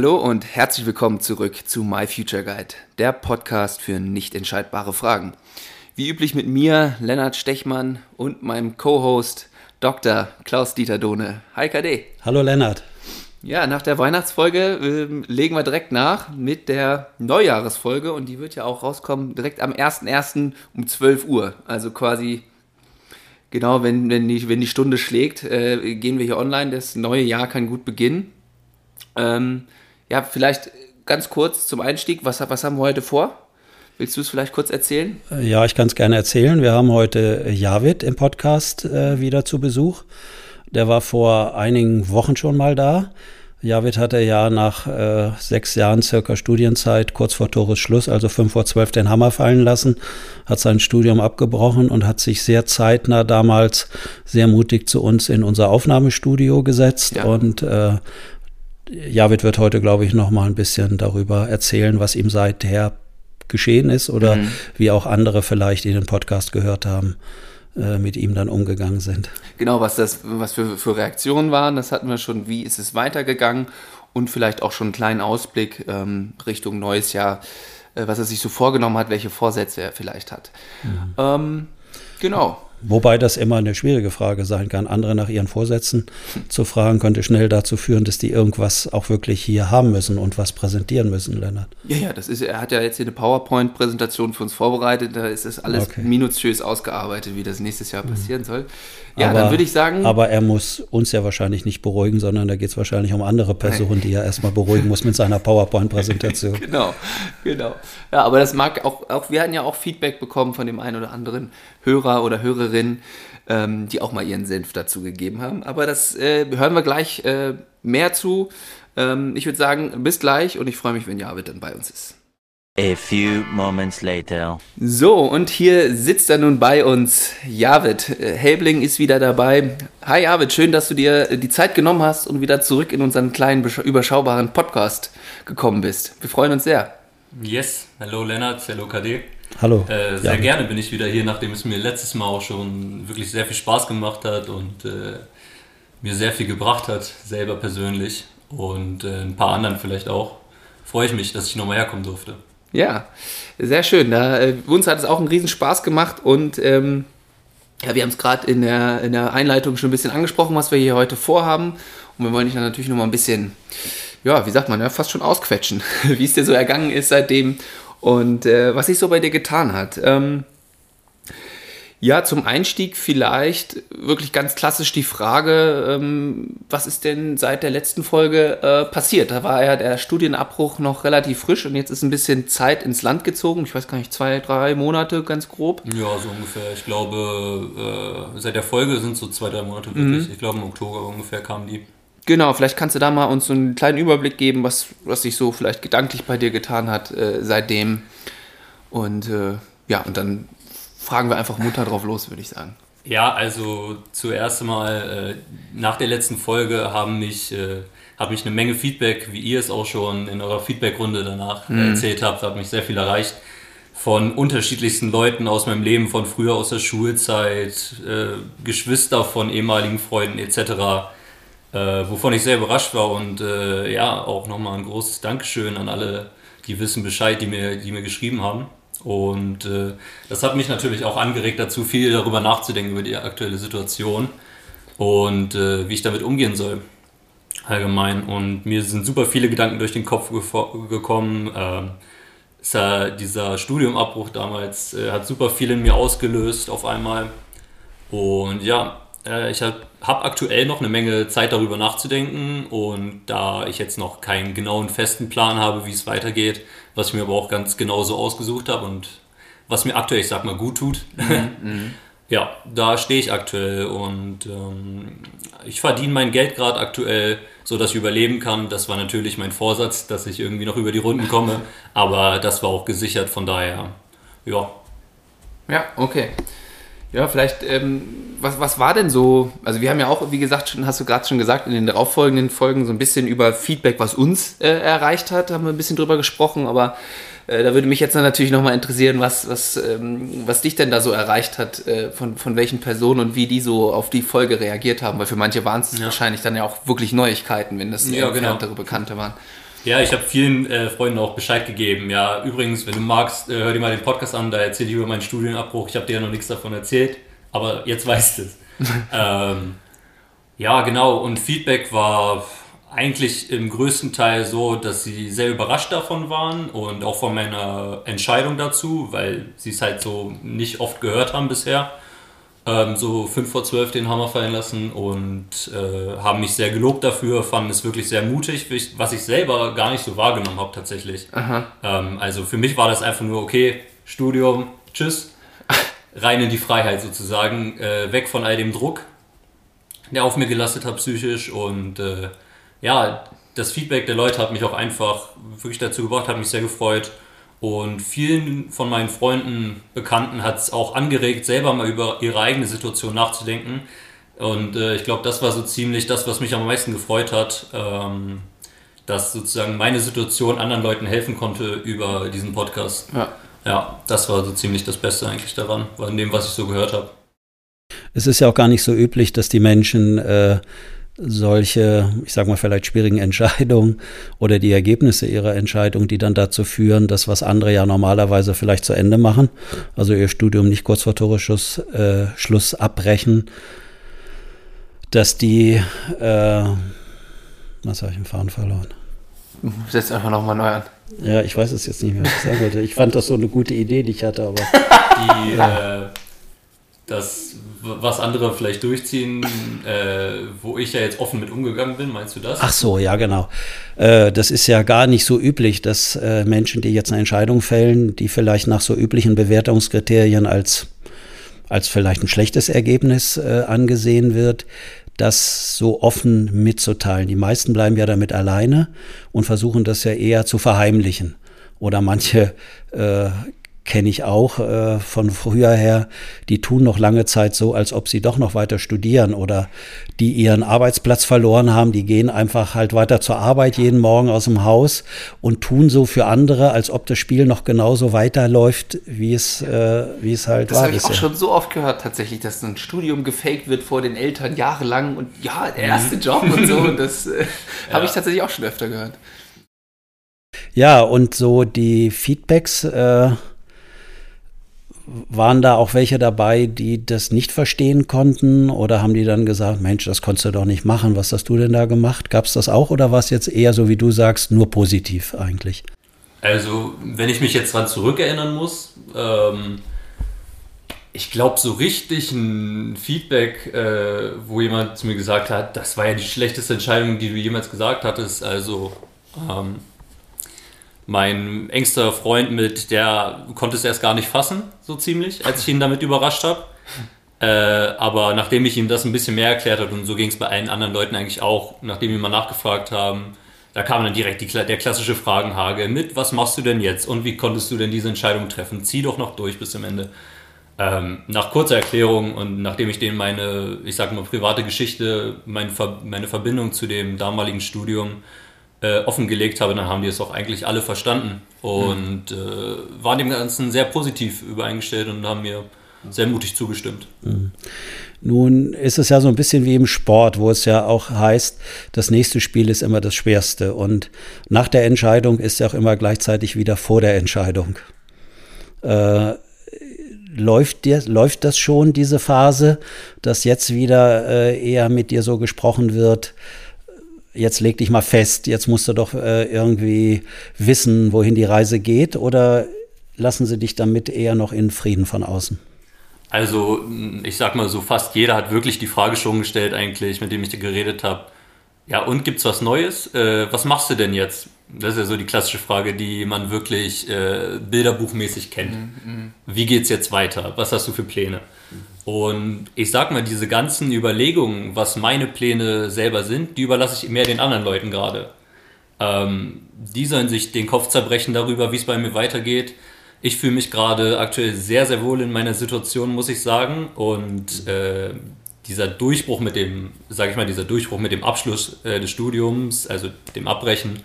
Hallo und herzlich willkommen zurück zu My Future Guide, der Podcast für nicht entscheidbare Fragen. Wie üblich mit mir, Lennart Stechmann und meinem Co-Host Dr. Klaus-Dieter Dohne. Hi KD. Hallo Lennart. Ja, nach der Weihnachtsfolge äh, legen wir direkt nach mit der Neujahresfolge und die wird ja auch rauskommen direkt am 1.1. um 12 Uhr. Also quasi genau, wenn, wenn, die, wenn die Stunde schlägt, äh, gehen wir hier online. Das neue Jahr kann gut beginnen. Ähm, ja, vielleicht ganz kurz zum Einstieg, was, was haben wir heute vor? Willst du es vielleicht kurz erzählen? Ja, ich kann es gerne erzählen. Wir haben heute Javid im Podcast äh, wieder zu Besuch. Der war vor einigen Wochen schon mal da. Javid hatte ja nach äh, sechs Jahren circa Studienzeit, kurz vor Tores Schluss, also fünf vor zwölf, den Hammer fallen lassen, hat sein Studium abgebrochen und hat sich sehr zeitnah damals sehr mutig zu uns in unser Aufnahmestudio gesetzt ja. und äh, Javid wird heute, glaube ich, noch mal ein bisschen darüber erzählen, was ihm seither geschehen ist oder mhm. wie auch andere vielleicht, die den Podcast gehört haben, äh, mit ihm dann umgegangen sind. Genau, was das, was für, für Reaktionen waren, das hatten wir schon. Wie ist es weitergegangen? Und vielleicht auch schon einen kleinen Ausblick ähm, Richtung neues Jahr, äh, was er sich so vorgenommen hat, welche Vorsätze er vielleicht hat. Mhm. Ähm, genau. Wobei das immer eine schwierige Frage sein kann. Andere nach ihren Vorsätzen zu fragen, könnte schnell dazu führen, dass die irgendwas auch wirklich hier haben müssen und was präsentieren müssen, Lennart. Ja, ja, das ist, er hat ja jetzt hier eine PowerPoint-Präsentation für uns vorbereitet. Da ist das alles okay. minutiös ausgearbeitet, wie das nächstes Jahr mhm. passieren soll. Ja, aber, dann würde ich sagen. Aber er muss uns ja wahrscheinlich nicht beruhigen, sondern da geht es wahrscheinlich um andere Personen, Nein. die er erstmal beruhigen muss mit seiner PowerPoint-Präsentation. genau, genau. Ja, aber das mag auch, auch, wir hatten ja auch Feedback bekommen von dem einen oder anderen Hörer oder Hörerin, ähm, die auch mal ihren Senf dazu gegeben haben. Aber das äh, hören wir gleich äh, mehr zu. Ähm, ich würde sagen, bis gleich und ich freue mich, wenn Javid dann bei uns ist. A few moments later. So, und hier sitzt er nun bei uns Javid. Helbling ist wieder dabei. Hi Javid, schön, dass du dir die Zeit genommen hast und wieder zurück in unseren kleinen, überschaubaren Podcast gekommen bist. Wir freuen uns sehr. Yes, hallo Lennart, hallo KD. Hallo. Äh, sehr ja. gerne bin ich wieder hier, nachdem es mir letztes Mal auch schon wirklich sehr viel Spaß gemacht hat und äh, mir sehr viel gebracht hat, selber persönlich und äh, ein paar anderen vielleicht auch. Freue ich mich, dass ich nochmal herkommen durfte. Ja, sehr schön. Da, äh, uns hat es auch einen riesen Spaß gemacht und ähm, ja, wir haben es gerade in der, in der Einleitung schon ein bisschen angesprochen, was wir hier heute vorhaben. Und wir wollen dich dann natürlich nochmal ein bisschen, ja, wie sagt man, ja, fast schon ausquetschen, wie es dir so ergangen ist seitdem und äh, was sich so bei dir getan hat. Ähm, ja, zum Einstieg vielleicht wirklich ganz klassisch die Frage, ähm, was ist denn seit der letzten Folge äh, passiert? Da war ja der Studienabbruch noch relativ frisch und jetzt ist ein bisschen Zeit ins Land gezogen. Ich weiß gar nicht, zwei, drei Monate ganz grob. Ja, so ungefähr. Ich glaube, äh, seit der Folge sind so zwei, drei Monate wirklich. Mhm. Ich glaube, im Oktober ungefähr kamen die. Genau, vielleicht kannst du da mal uns so einen kleinen Überblick geben, was, was sich so vielleicht gedanklich bei dir getan hat äh, seitdem. Und äh, ja, und dann fragen wir einfach munter drauf los, würde ich sagen. Ja, also zuerst einmal, äh, nach der letzten Folge haben mich, äh, hat mich eine Menge Feedback, wie ihr es auch schon in eurer Feedbackrunde danach mhm. erzählt habt, hat mich sehr viel erreicht von unterschiedlichsten Leuten aus meinem Leben, von früher aus der Schulzeit, äh, Geschwister von ehemaligen Freunden etc., äh, wovon ich sehr überrascht war und äh, ja, auch nochmal ein großes Dankeschön an alle, die wissen Bescheid, die mir, die mir geschrieben haben. Und äh, das hat mich natürlich auch angeregt dazu, viel darüber nachzudenken, über die aktuelle Situation und äh, wie ich damit umgehen soll. Allgemein. Und mir sind super viele Gedanken durch den Kopf gekommen. Ja, dieser Studiumabbruch damals äh, hat super viel in mir ausgelöst auf einmal. Und ja, äh, ich habe hab aktuell noch eine Menge Zeit darüber nachzudenken und da ich jetzt noch keinen genauen festen Plan habe, wie es weitergeht, was ich mir aber auch ganz genau so ausgesucht habe und was mir aktuell, ich sag mal, gut tut. Mhm, mhm. ja, da stehe ich aktuell und ähm, ich verdiene mein Geld gerade aktuell, so dass ich überleben kann. Das war natürlich mein Vorsatz, dass ich irgendwie noch über die Runden komme, aber das war auch gesichert, von daher, ja. Ja, okay. Ja, vielleicht, ähm, was, was war denn so? Also, wir haben ja auch, wie gesagt, schon, hast du gerade schon gesagt, in den darauffolgenden Folgen so ein bisschen über Feedback, was uns äh, erreicht hat, haben wir ein bisschen drüber gesprochen, aber äh, da würde mich jetzt natürlich nochmal interessieren, was, was, ähm, was dich denn da so erreicht hat, äh, von, von welchen Personen und wie die so auf die Folge reagiert haben, weil für manche waren es ja. wahrscheinlich dann ja auch wirklich Neuigkeiten, wenn das ja, genau. Bekannte waren. Ja, ich habe vielen äh, Freunden auch Bescheid gegeben. Ja, übrigens, wenn du magst, äh, hör dir mal den Podcast an, da erzähle ich über meinen Studienabbruch. Ich habe dir ja noch nichts davon erzählt, aber jetzt weißt du es. ähm, ja, genau. Und Feedback war eigentlich im größten Teil so, dass sie sehr überrascht davon waren und auch von meiner Entscheidung dazu, weil sie es halt so nicht oft gehört haben bisher. Ähm, so 5 vor 12 den Hammer fallen lassen und äh, haben mich sehr gelobt dafür, fanden es wirklich sehr mutig, was ich selber gar nicht so wahrgenommen habe tatsächlich. Ähm, also für mich war das einfach nur, okay, Studium, tschüss, rein in die Freiheit sozusagen, äh, weg von all dem Druck, der auf mir gelastet hat psychisch und äh, ja, das Feedback der Leute hat mich auch einfach wirklich dazu gebracht, hat mich sehr gefreut. Und vielen von meinen Freunden, Bekannten hat es auch angeregt, selber mal über ihre eigene Situation nachzudenken. Und äh, ich glaube, das war so ziemlich das, was mich am meisten gefreut hat, ähm, dass sozusagen meine Situation anderen Leuten helfen konnte über diesen Podcast. Ja. ja, das war so ziemlich das Beste eigentlich daran, in dem, was ich so gehört habe. Es ist ja auch gar nicht so üblich, dass die Menschen äh, solche, ich sage mal vielleicht schwierigen Entscheidungen oder die Ergebnisse ihrer Entscheidung, die dann dazu führen, dass was andere ja normalerweise vielleicht zu Ende machen, also ihr Studium nicht kurz vor Toresschluss äh, Schluss abbrechen, dass die, äh, was habe ich im Fahren verloren? Setz einfach nochmal neu an. Ja, ich weiß es jetzt nicht mehr, was ich sagen wollte. Ich fand das so eine gute Idee, die ich hatte, aber. Die, äh, das, was andere vielleicht durchziehen, äh, wo ich ja jetzt offen mit umgegangen bin, meinst du das? Ach so, ja, genau. Äh, das ist ja gar nicht so üblich, dass äh, Menschen, die jetzt eine Entscheidung fällen, die vielleicht nach so üblichen Bewertungskriterien als, als vielleicht ein schlechtes Ergebnis äh, angesehen wird, das so offen mitzuteilen. Die meisten bleiben ja damit alleine und versuchen das ja eher zu verheimlichen. Oder manche äh, kenne ich auch äh, von früher her, die tun noch lange Zeit so, als ob sie doch noch weiter studieren oder die ihren Arbeitsplatz verloren haben, die gehen einfach halt weiter zur Arbeit jeden Morgen aus dem Haus und tun so für andere, als ob das Spiel noch genauso weiterläuft, wie es, äh, wie es halt das war. Das habe ich auch schon so oft gehört tatsächlich, dass ein Studium gefaked wird vor den Eltern jahrelang und ja, der erste mhm. Job und so. Und das äh, ja. habe ich tatsächlich auch schon öfter gehört. Ja, und so die Feedbacks, äh, waren da auch welche dabei, die das nicht verstehen konnten oder haben die dann gesagt, Mensch, das konntest du doch nicht machen, was hast du denn da gemacht? Gab es das auch oder war es jetzt eher so, wie du sagst, nur positiv eigentlich? Also, wenn ich mich jetzt dran zurückerinnern muss, ähm, ich glaube, so richtig ein Feedback, äh, wo jemand zu mir gesagt hat, das war ja die schlechteste Entscheidung, die du jemals gesagt hattest, also ähm, mein engster Freund mit, der konnte es erst gar nicht fassen, so ziemlich, als ich ihn damit überrascht habe. Äh, aber nachdem ich ihm das ein bisschen mehr erklärt habe, und so ging es bei allen anderen Leuten eigentlich auch, nachdem wir mal nachgefragt haben, da kam dann direkt die, der klassische Fragenhagel mit, was machst du denn jetzt und wie konntest du denn diese Entscheidung treffen? Zieh doch noch durch bis zum Ende. Ähm, nach kurzer Erklärung und nachdem ich denen meine, ich sag mal, private Geschichte, meine, meine Verbindung zu dem damaligen Studium äh, offengelegt habe, dann haben die es auch eigentlich alle verstanden und äh, waren dem Ganzen sehr positiv übereingestellt und haben mir sehr mutig zugestimmt. Mhm. Nun ist es ja so ein bisschen wie im Sport, wo es ja auch heißt, das nächste Spiel ist immer das schwerste und nach der Entscheidung ist ja auch immer gleichzeitig wieder vor der Entscheidung. Äh, läuft, dir, läuft das schon, diese Phase, dass jetzt wieder äh, eher mit dir so gesprochen wird, jetzt leg dich mal fest, jetzt musst du doch äh, irgendwie wissen, wohin die Reise geht, oder lassen sie dich damit eher noch in Frieden von außen? Also, ich sag mal so, fast jeder hat wirklich die Frage schon gestellt, eigentlich, mit dem ich dir geredet habe. Ja, und gibt's was Neues? Äh, was machst du denn jetzt? Das ist ja so die klassische Frage, die man wirklich äh, bilderbuchmäßig kennt. Mhm, mhm. Wie geht's jetzt weiter? Was hast du für Pläne? Und ich sag mal, diese ganzen Überlegungen, was meine Pläne selber sind, die überlasse ich mehr den anderen Leuten gerade. Ähm, die sollen sich den Kopf zerbrechen darüber, wie es bei mir weitergeht. Ich fühle mich gerade aktuell sehr, sehr wohl in meiner Situation, muss ich sagen. Und äh, dieser Durchbruch mit dem, sage ich mal, dieser Durchbruch mit dem Abschluss äh, des Studiums, also dem Abbrechen,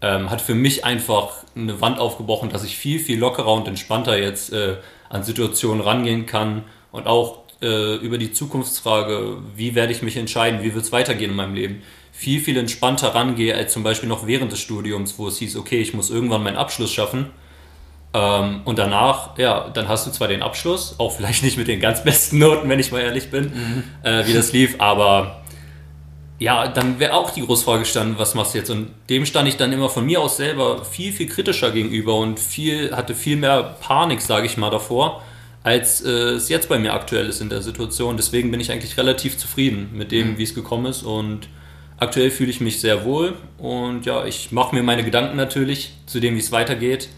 ähm, hat für mich einfach eine Wand aufgebrochen, dass ich viel, viel lockerer und entspannter jetzt äh, an Situationen rangehen kann und auch äh, über die Zukunftsfrage, wie werde ich mich entscheiden, wie wird es weitergehen in meinem Leben, viel, viel entspannter rangehe als zum Beispiel noch während des Studiums, wo es hieß, okay, ich muss irgendwann meinen Abschluss schaffen. Ähm, und danach, ja, dann hast du zwar den Abschluss, auch vielleicht nicht mit den ganz besten Noten, wenn ich mal ehrlich bin, mhm. äh, wie das lief, aber ja, dann wäre auch die Großfrage gestanden, was machst du jetzt? Und dem stand ich dann immer von mir aus selber viel, viel kritischer gegenüber und viel, hatte viel mehr Panik, sage ich mal, davor, als äh, es jetzt bei mir aktuell ist in der Situation. Deswegen bin ich eigentlich relativ zufrieden mit dem, mhm. wie es gekommen ist und aktuell fühle ich mich sehr wohl und ja, ich mache mir meine Gedanken natürlich zu dem, wie es weitergeht.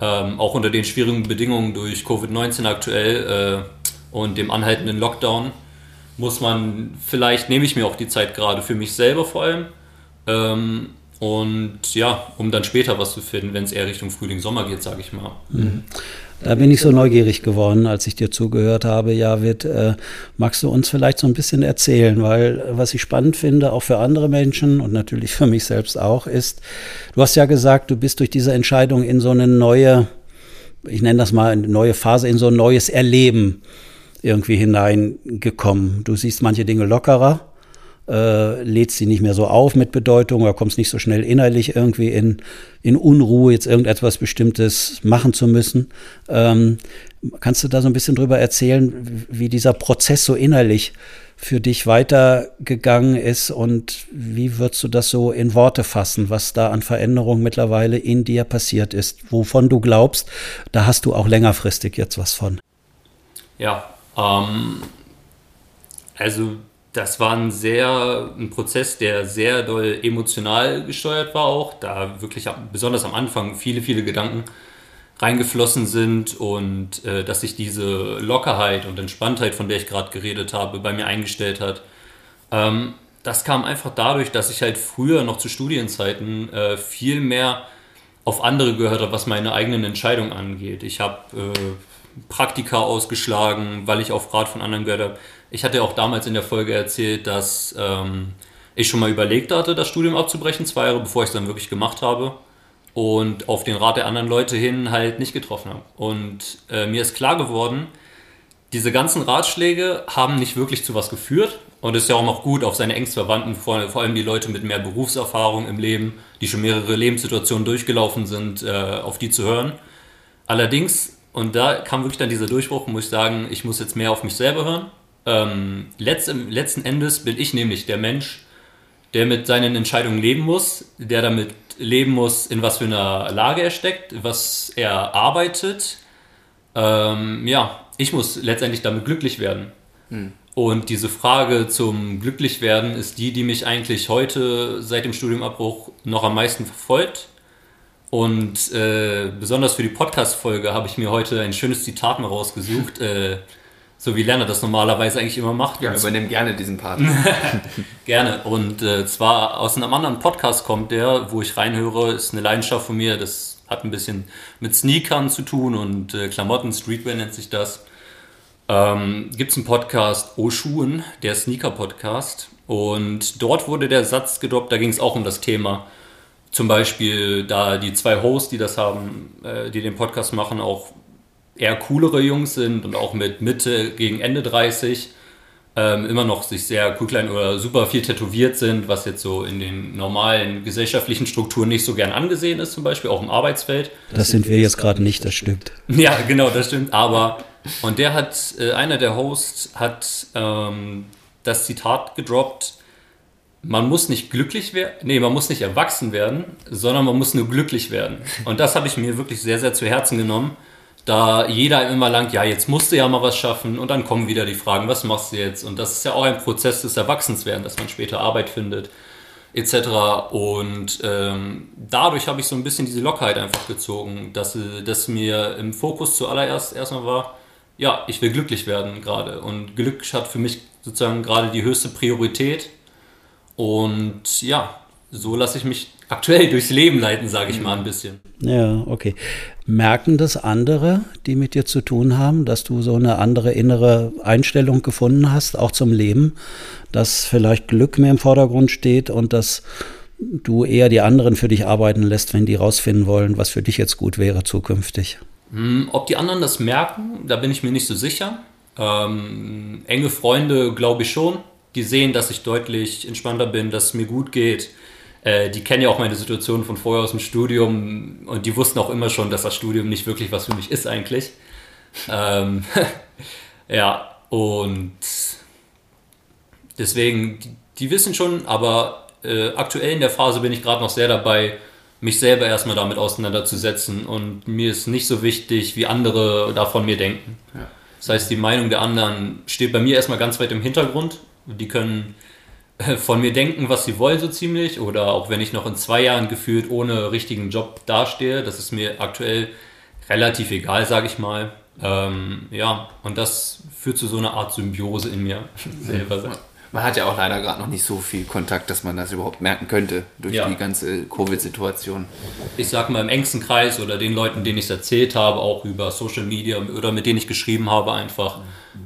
Ähm, auch unter den schwierigen Bedingungen durch Covid-19 aktuell äh, und dem anhaltenden Lockdown muss man, vielleicht nehme ich mir auch die Zeit gerade für mich selber vor allem. Ähm, und ja, um dann später was zu finden, wenn es eher Richtung Frühling, Sommer geht, sage ich mal. Mhm. Da bin ich so neugierig geworden, als ich dir zugehört habe. Ja, wird, äh, magst du uns vielleicht so ein bisschen erzählen? Weil äh, was ich spannend finde, auch für andere Menschen und natürlich für mich selbst auch, ist, du hast ja gesagt, du bist durch diese Entscheidung in so eine neue, ich nenne das mal eine neue Phase, in so ein neues Erleben irgendwie hineingekommen. Du siehst manche Dinge lockerer, äh, lädst sie nicht mehr so auf mit Bedeutung oder kommst nicht so schnell innerlich irgendwie in, in Unruhe, jetzt irgendetwas Bestimmtes machen zu müssen. Ähm, kannst du da so ein bisschen drüber erzählen, wie dieser Prozess so innerlich für dich weitergegangen ist und wie würdest du das so in Worte fassen, was da an Veränderungen mittlerweile in dir passiert ist, wovon du glaubst, da hast du auch längerfristig jetzt was von? Ja, ähm, also das war ein sehr ein Prozess, der sehr doll emotional gesteuert war auch, da wirklich besonders am Anfang viele, viele Gedanken reingeflossen sind und äh, dass sich diese Lockerheit und Entspanntheit, von der ich gerade geredet habe, bei mir eingestellt hat. Ähm, das kam einfach dadurch, dass ich halt früher noch zu Studienzeiten äh, viel mehr auf andere gehört habe, was meine eigenen Entscheidungen angeht. Ich habe äh, Praktika ausgeschlagen, weil ich auf Rat von anderen gehört habe. Ich hatte auch damals in der Folge erzählt, dass ähm, ich schon mal überlegt hatte, das Studium abzubrechen, zwei Jahre bevor ich es dann wirklich gemacht habe. Und auf den Rat der anderen Leute hin halt nicht getroffen habe. Und äh, mir ist klar geworden, diese ganzen Ratschläge haben nicht wirklich zu was geführt. Und es ist ja auch noch gut, auf seine engsten Verwandten, vor, vor, allem die Leute mit mehr Berufserfahrung im Leben, die schon mehrere Lebenssituationen durchgelaufen sind, äh, auf die zu hören. Allerdings und da kam wirklich dann dieser Durchbruch, muss ich sagen, ich muss jetzt mehr auf mich selber hören. Ähm, letzt, letzten Endes bin ich nämlich der Mensch, der mit seinen Entscheidungen leben muss, der damit leben muss, in was für einer Lage er steckt, was er arbeitet. Ähm, ja, ich muss letztendlich damit glücklich werden. Hm. Und diese Frage zum Glücklichwerden ist die, die mich eigentlich heute seit dem Studiumabbruch noch am meisten verfolgt. Und äh, besonders für die Podcast-Folge habe ich mir heute ein schönes Zitat mal rausgesucht, äh, so wie Lerner das normalerweise eigentlich immer macht. Ja, übernimm gerne diesen Part. gerne. Und äh, zwar aus einem anderen Podcast kommt der, wo ich reinhöre, ist eine Leidenschaft von mir. Das hat ein bisschen mit Sneakern zu tun und äh, Klamotten, Streetwear nennt sich das. Ähm, Gibt es einen Podcast O Schuhen, der Sneaker-Podcast. Und dort wurde der Satz gedroppt, da ging es auch um das Thema zum Beispiel da die zwei Hosts, die das haben, äh, die den Podcast machen, auch eher coolere Jungs sind und auch mit Mitte gegen Ende 30 ähm, immer noch sich sehr cool klein oder super viel tätowiert sind, was jetzt so in den normalen gesellschaftlichen Strukturen nicht so gern angesehen ist, zum Beispiel auch im Arbeitsfeld. Das, das sind wir jetzt gerade nicht, das stimmt. Ja, genau, das stimmt. Aber und der hat, äh, einer der Hosts hat ähm, das Zitat gedroppt, man muss nicht glücklich werden, nee, man muss nicht erwachsen werden, sondern man muss nur glücklich werden. Und das habe ich mir wirklich sehr, sehr zu Herzen genommen, da jeder immer langt, ja, jetzt musst du ja mal was schaffen und dann kommen wieder die Fragen, was machst du jetzt? Und das ist ja auch ein Prozess des Erwachsenswerdens, dass man später Arbeit findet, etc. Und ähm, dadurch habe ich so ein bisschen diese Lockheit einfach gezogen, dass, dass mir im Fokus zuallererst erstmal war, ja, ich will glücklich werden gerade. Und Glück hat für mich sozusagen gerade die höchste Priorität und ja, so lasse ich mich aktuell durchs Leben leiten, sage ich mal ein bisschen. Ja, okay. Merken das andere, die mit dir zu tun haben, dass du so eine andere innere Einstellung gefunden hast, auch zum Leben, dass vielleicht Glück mehr im Vordergrund steht und dass du eher die anderen für dich arbeiten lässt, wenn die rausfinden wollen, was für dich jetzt gut wäre zukünftig? Hm, ob die anderen das merken, da bin ich mir nicht so sicher. Ähm, enge Freunde glaube ich schon, gesehen, dass ich deutlich entspannter bin, dass es mir gut geht. Äh, die kennen ja auch meine Situation von vorher aus dem Studium und die wussten auch immer schon, dass das Studium nicht wirklich was für mich ist eigentlich. Ähm, ja, und deswegen, die, die wissen schon, aber äh, aktuell in der Phase bin ich gerade noch sehr dabei, mich selber erstmal damit auseinanderzusetzen und mir ist nicht so wichtig, wie andere da von mir denken. Ja. Das heißt, die Meinung der anderen steht bei mir erstmal ganz weit im Hintergrund. Die können von mir denken, was sie wollen, so ziemlich. Oder auch wenn ich noch in zwei Jahren gefühlt ohne richtigen Job dastehe, das ist mir aktuell relativ egal, sage ich mal. Ähm, ja, und das führt zu so einer Art Symbiose in mir selber. Man hat ja auch leider gerade noch nicht so viel Kontakt, dass man das überhaupt merken könnte durch ja. die ganze Covid-Situation. Ich sag mal im engsten Kreis oder den Leuten, denen ich es erzählt habe, auch über Social Media oder mit denen ich geschrieben habe, einfach,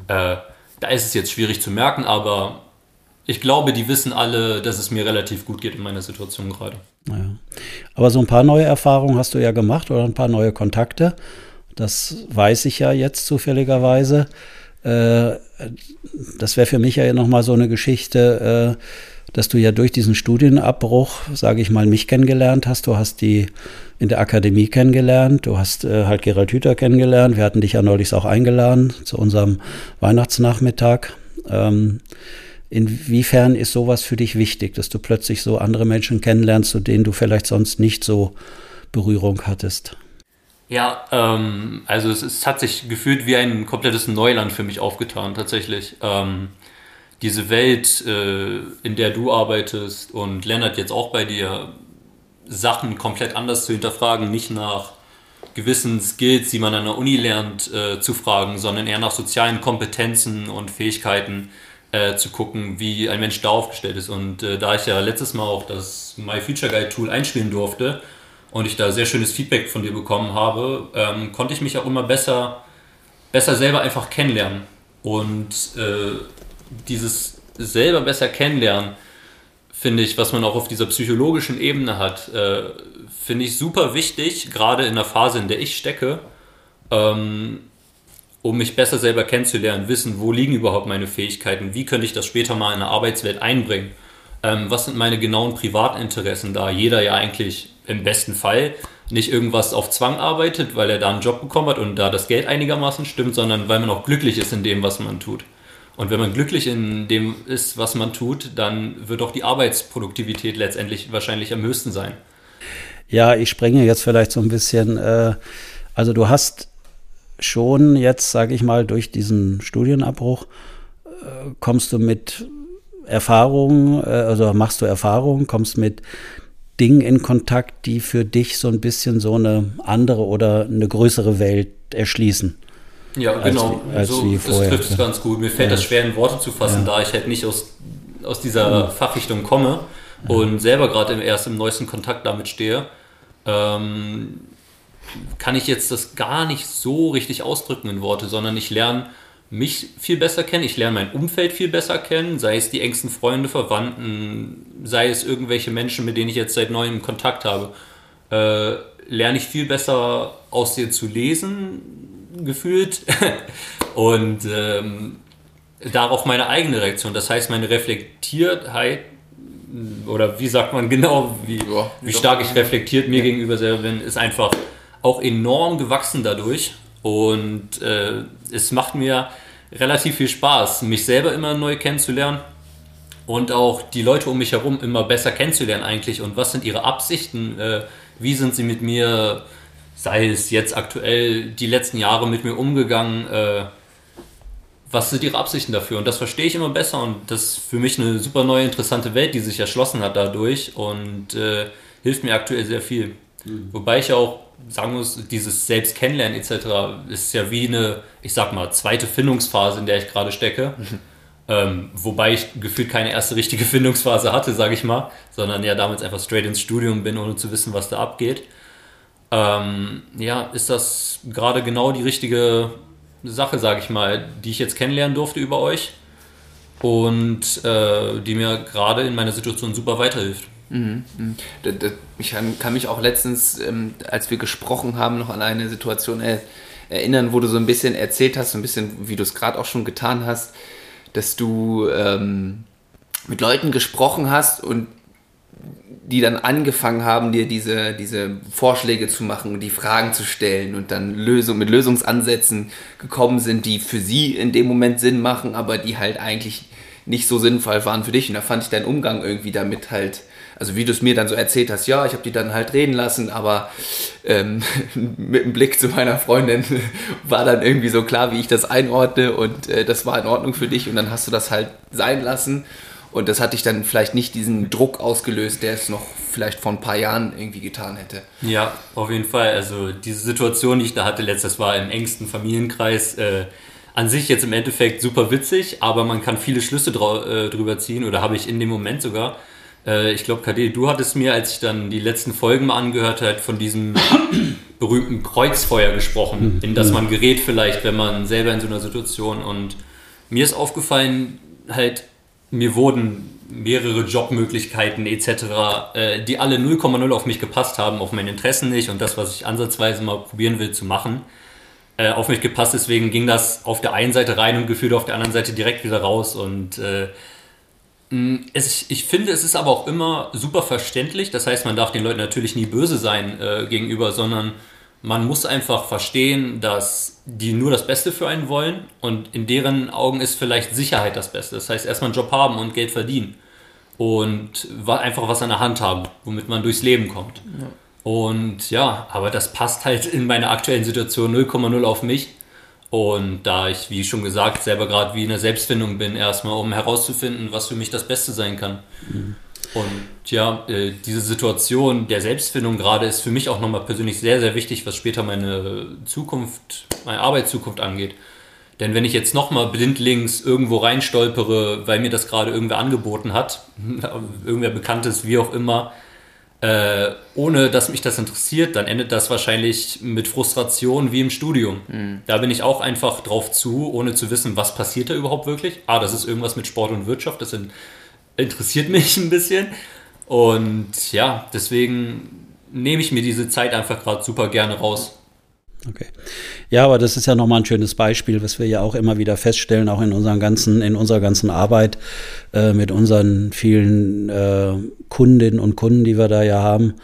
äh, da ist es jetzt schwierig zu merken, aber ich glaube, die wissen alle, dass es mir relativ gut geht in meiner Situation gerade. Ja. Aber so ein paar neue Erfahrungen hast du ja gemacht oder ein paar neue Kontakte. Das weiß ich ja jetzt zufälligerweise. Äh, das wäre für mich ja nochmal so eine Geschichte, äh, dass du ja durch diesen Studienabbruch, sage ich mal, mich kennengelernt hast. Du hast die in der Akademie kennengelernt, du hast äh, halt Gerald Hüther kennengelernt. Wir hatten dich ja neulich auch eingeladen zu unserem Weihnachtsnachmittag. Ähm, inwiefern ist sowas für dich wichtig, dass du plötzlich so andere Menschen kennenlernst, zu denen du vielleicht sonst nicht so Berührung hattest? Ja, ähm, also es, es, hat sich gefühlt wie ein komplettes Neuland für mich aufgetan, tatsächlich. Ähm, diese Welt, äh, in der du arbeitest und Lennart jetzt auch bei dir, Sachen komplett anders zu hinterfragen, nicht nach gewissen Skills, die man an der Uni lernt, äh, zu fragen, sondern eher nach sozialen Kompetenzen und Fähigkeiten äh, zu gucken, wie ein Mensch da aufgestellt ist. Und äh, da ich ja letztes Mal auch das My Future Guide Tool einspielen durfte, und ich da sehr schönes Feedback von dir bekommen habe, ähm, konnte ich mich auch immer besser, besser selber einfach kennenlernen. Und äh, dieses selber besser kennenlernen, finde ich, was man auch auf dieser psychologischen Ebene hat, äh, finde ich super wichtig, gerade in der Phase, in der ich stecke, ähm, um mich besser selber kennenzulernen, wissen, wo liegen überhaupt meine Fähigkeiten, wie könnte ich das später mal in der Arbeitswelt einbringen, ähm, was sind meine genauen Privatinteressen, da jeder ja eigentlich im besten Fall nicht irgendwas auf Zwang arbeitet, weil er da einen Job bekommen hat und da das Geld einigermaßen stimmt, sondern weil man auch glücklich ist in dem, was man tut. Und wenn man glücklich in dem ist, was man tut, dann wird auch die Arbeitsproduktivität letztendlich wahrscheinlich am höchsten sein. Ja, ich springe jetzt vielleicht so ein bisschen. Äh, also du hast schon jetzt, sage ich mal, durch diesen Studienabbruch äh, kommst du mit Erfahrungen, äh, also machst du Erfahrungen, kommst mit Dingen in Kontakt, die für dich so ein bisschen so eine andere oder eine größere Welt erschließen. Ja, genau. Als, als so, das vorher. trifft es ganz gut. Mir fällt ja. das schwer in Worte zu fassen, ja. da ich halt nicht aus, aus dieser ja. Fachrichtung komme und selber gerade erst im neuesten Kontakt damit stehe. Ähm, kann ich jetzt das gar nicht so richtig ausdrücken in Worte, sondern ich lerne mich viel besser kennen, ich lerne mein Umfeld viel besser kennen, sei es die engsten Freunde, Verwandten, sei es irgendwelche Menschen, mit denen ich jetzt seit neuem Kontakt habe, äh, lerne ich viel besser aus dir zu lesen, gefühlt, und ähm, darauf meine eigene Reaktion. Das heißt, meine Reflektiertheit, oder wie sagt man genau, wie, ja, wie stark ich reflektiert mir ja. gegenüber selber bin, ist einfach auch enorm gewachsen dadurch. Und äh, es macht mir relativ viel Spaß, mich selber immer neu kennenzulernen und auch die Leute um mich herum immer besser kennenzulernen eigentlich und was sind ihre Absichten, äh, wie sind sie mit mir, sei es jetzt aktuell die letzten Jahre mit mir umgegangen, äh, was sind ihre Absichten dafür und das verstehe ich immer besser und das ist für mich eine super neue interessante Welt, die sich erschlossen hat dadurch und äh, hilft mir aktuell sehr viel. Mhm. Wobei ich auch sagen muss, dieses Selbstkennenlernen etc. ist ja wie eine, ich sag mal, zweite Findungsphase, in der ich gerade stecke. Mhm. Ähm, wobei ich gefühlt keine erste richtige Findungsphase hatte, sage ich mal, sondern ja damals einfach straight ins Studium bin, ohne zu wissen, was da abgeht. Ähm, ja, ist das gerade genau die richtige Sache, sage ich mal, die ich jetzt kennenlernen durfte über euch und äh, die mir gerade in meiner Situation super weiterhilft. Mhm, mhm. Ich kann mich auch letztens, ähm, als wir gesprochen haben, noch an eine Situation erinnern, wo du so ein bisschen erzählt hast, so ein bisschen, wie du es gerade auch schon getan hast, dass du ähm, mit Leuten gesprochen hast und die dann angefangen haben, dir diese, diese Vorschläge zu machen, die Fragen zu stellen und dann Lösung, mit Lösungsansätzen gekommen sind, die für sie in dem Moment Sinn machen, aber die halt eigentlich nicht so sinnvoll waren für dich. Und da fand ich deinen Umgang irgendwie damit halt, also wie du es mir dann so erzählt hast, ja, ich habe die dann halt reden lassen, aber ähm, mit dem Blick zu meiner Freundin war dann irgendwie so klar, wie ich das einordne und äh, das war in Ordnung für dich und dann hast du das halt sein lassen. Und das hat dich dann vielleicht nicht diesen Druck ausgelöst, der es noch vielleicht vor ein paar Jahren irgendwie getan hätte. Ja, auf jeden Fall. Also diese Situation, die ich da hatte letztes war im engsten Familienkreis. Äh, an sich jetzt im Endeffekt super witzig, aber man kann viele Schlüsse äh, drüber ziehen oder habe ich in dem Moment sogar. Äh, ich glaube, KD, du hattest mir, als ich dann die letzten Folgen mal angehört habe, von diesem berühmten Kreuzfeuer gesprochen, in das man gerät vielleicht, wenn man selber in so einer Situation und mir ist aufgefallen, halt mir wurden mehrere Jobmöglichkeiten etc., äh, die alle 0,0 auf mich gepasst haben, auf meine Interessen nicht und das, was ich ansatzweise mal probieren will zu machen, äh, auf mich gepasst. Deswegen ging das auf der einen Seite rein und gefühlt auf der anderen Seite direkt wieder raus. Und äh, es, ich finde, es ist aber auch immer super verständlich. Das heißt, man darf den Leuten natürlich nie böse sein äh, gegenüber, sondern man muss einfach verstehen, dass die nur das Beste für einen wollen und in deren Augen ist vielleicht Sicherheit das Beste. Das heißt, erstmal einen Job haben und Geld verdienen und einfach was an der Hand haben, womit man durchs Leben kommt. Ja. Und ja, aber das passt halt in meiner aktuellen Situation 0,0 auf mich. Und da ich, wie schon gesagt, selber gerade wie in der Selbstfindung bin, erstmal um herauszufinden, was für mich das Beste sein kann. Mhm. Und ja, äh, diese Situation der Selbstfindung gerade ist für mich auch nochmal persönlich sehr, sehr wichtig, was später meine Zukunft, meine Arbeitszukunft angeht. Denn wenn ich jetzt nochmal blindlings irgendwo reinstolpere, weil mir das gerade irgendwer angeboten hat, irgendwer Bekanntes, wie auch immer, äh, ohne dass mich das interessiert, dann endet das wahrscheinlich mit Frustration wie im Studium. Mhm. Da bin ich auch einfach drauf zu, ohne zu wissen, was passiert da überhaupt wirklich. Ah, das ist irgendwas mit Sport und Wirtschaft, das sind interessiert mich ein bisschen. Und ja, deswegen nehme ich mir diese Zeit einfach gerade super gerne raus. Okay. Ja, aber das ist ja nochmal ein schönes Beispiel, was wir ja auch immer wieder feststellen, auch in, unseren ganzen, in unserer ganzen Arbeit äh, mit unseren vielen äh, Kundinnen und Kunden, die wir da ja haben.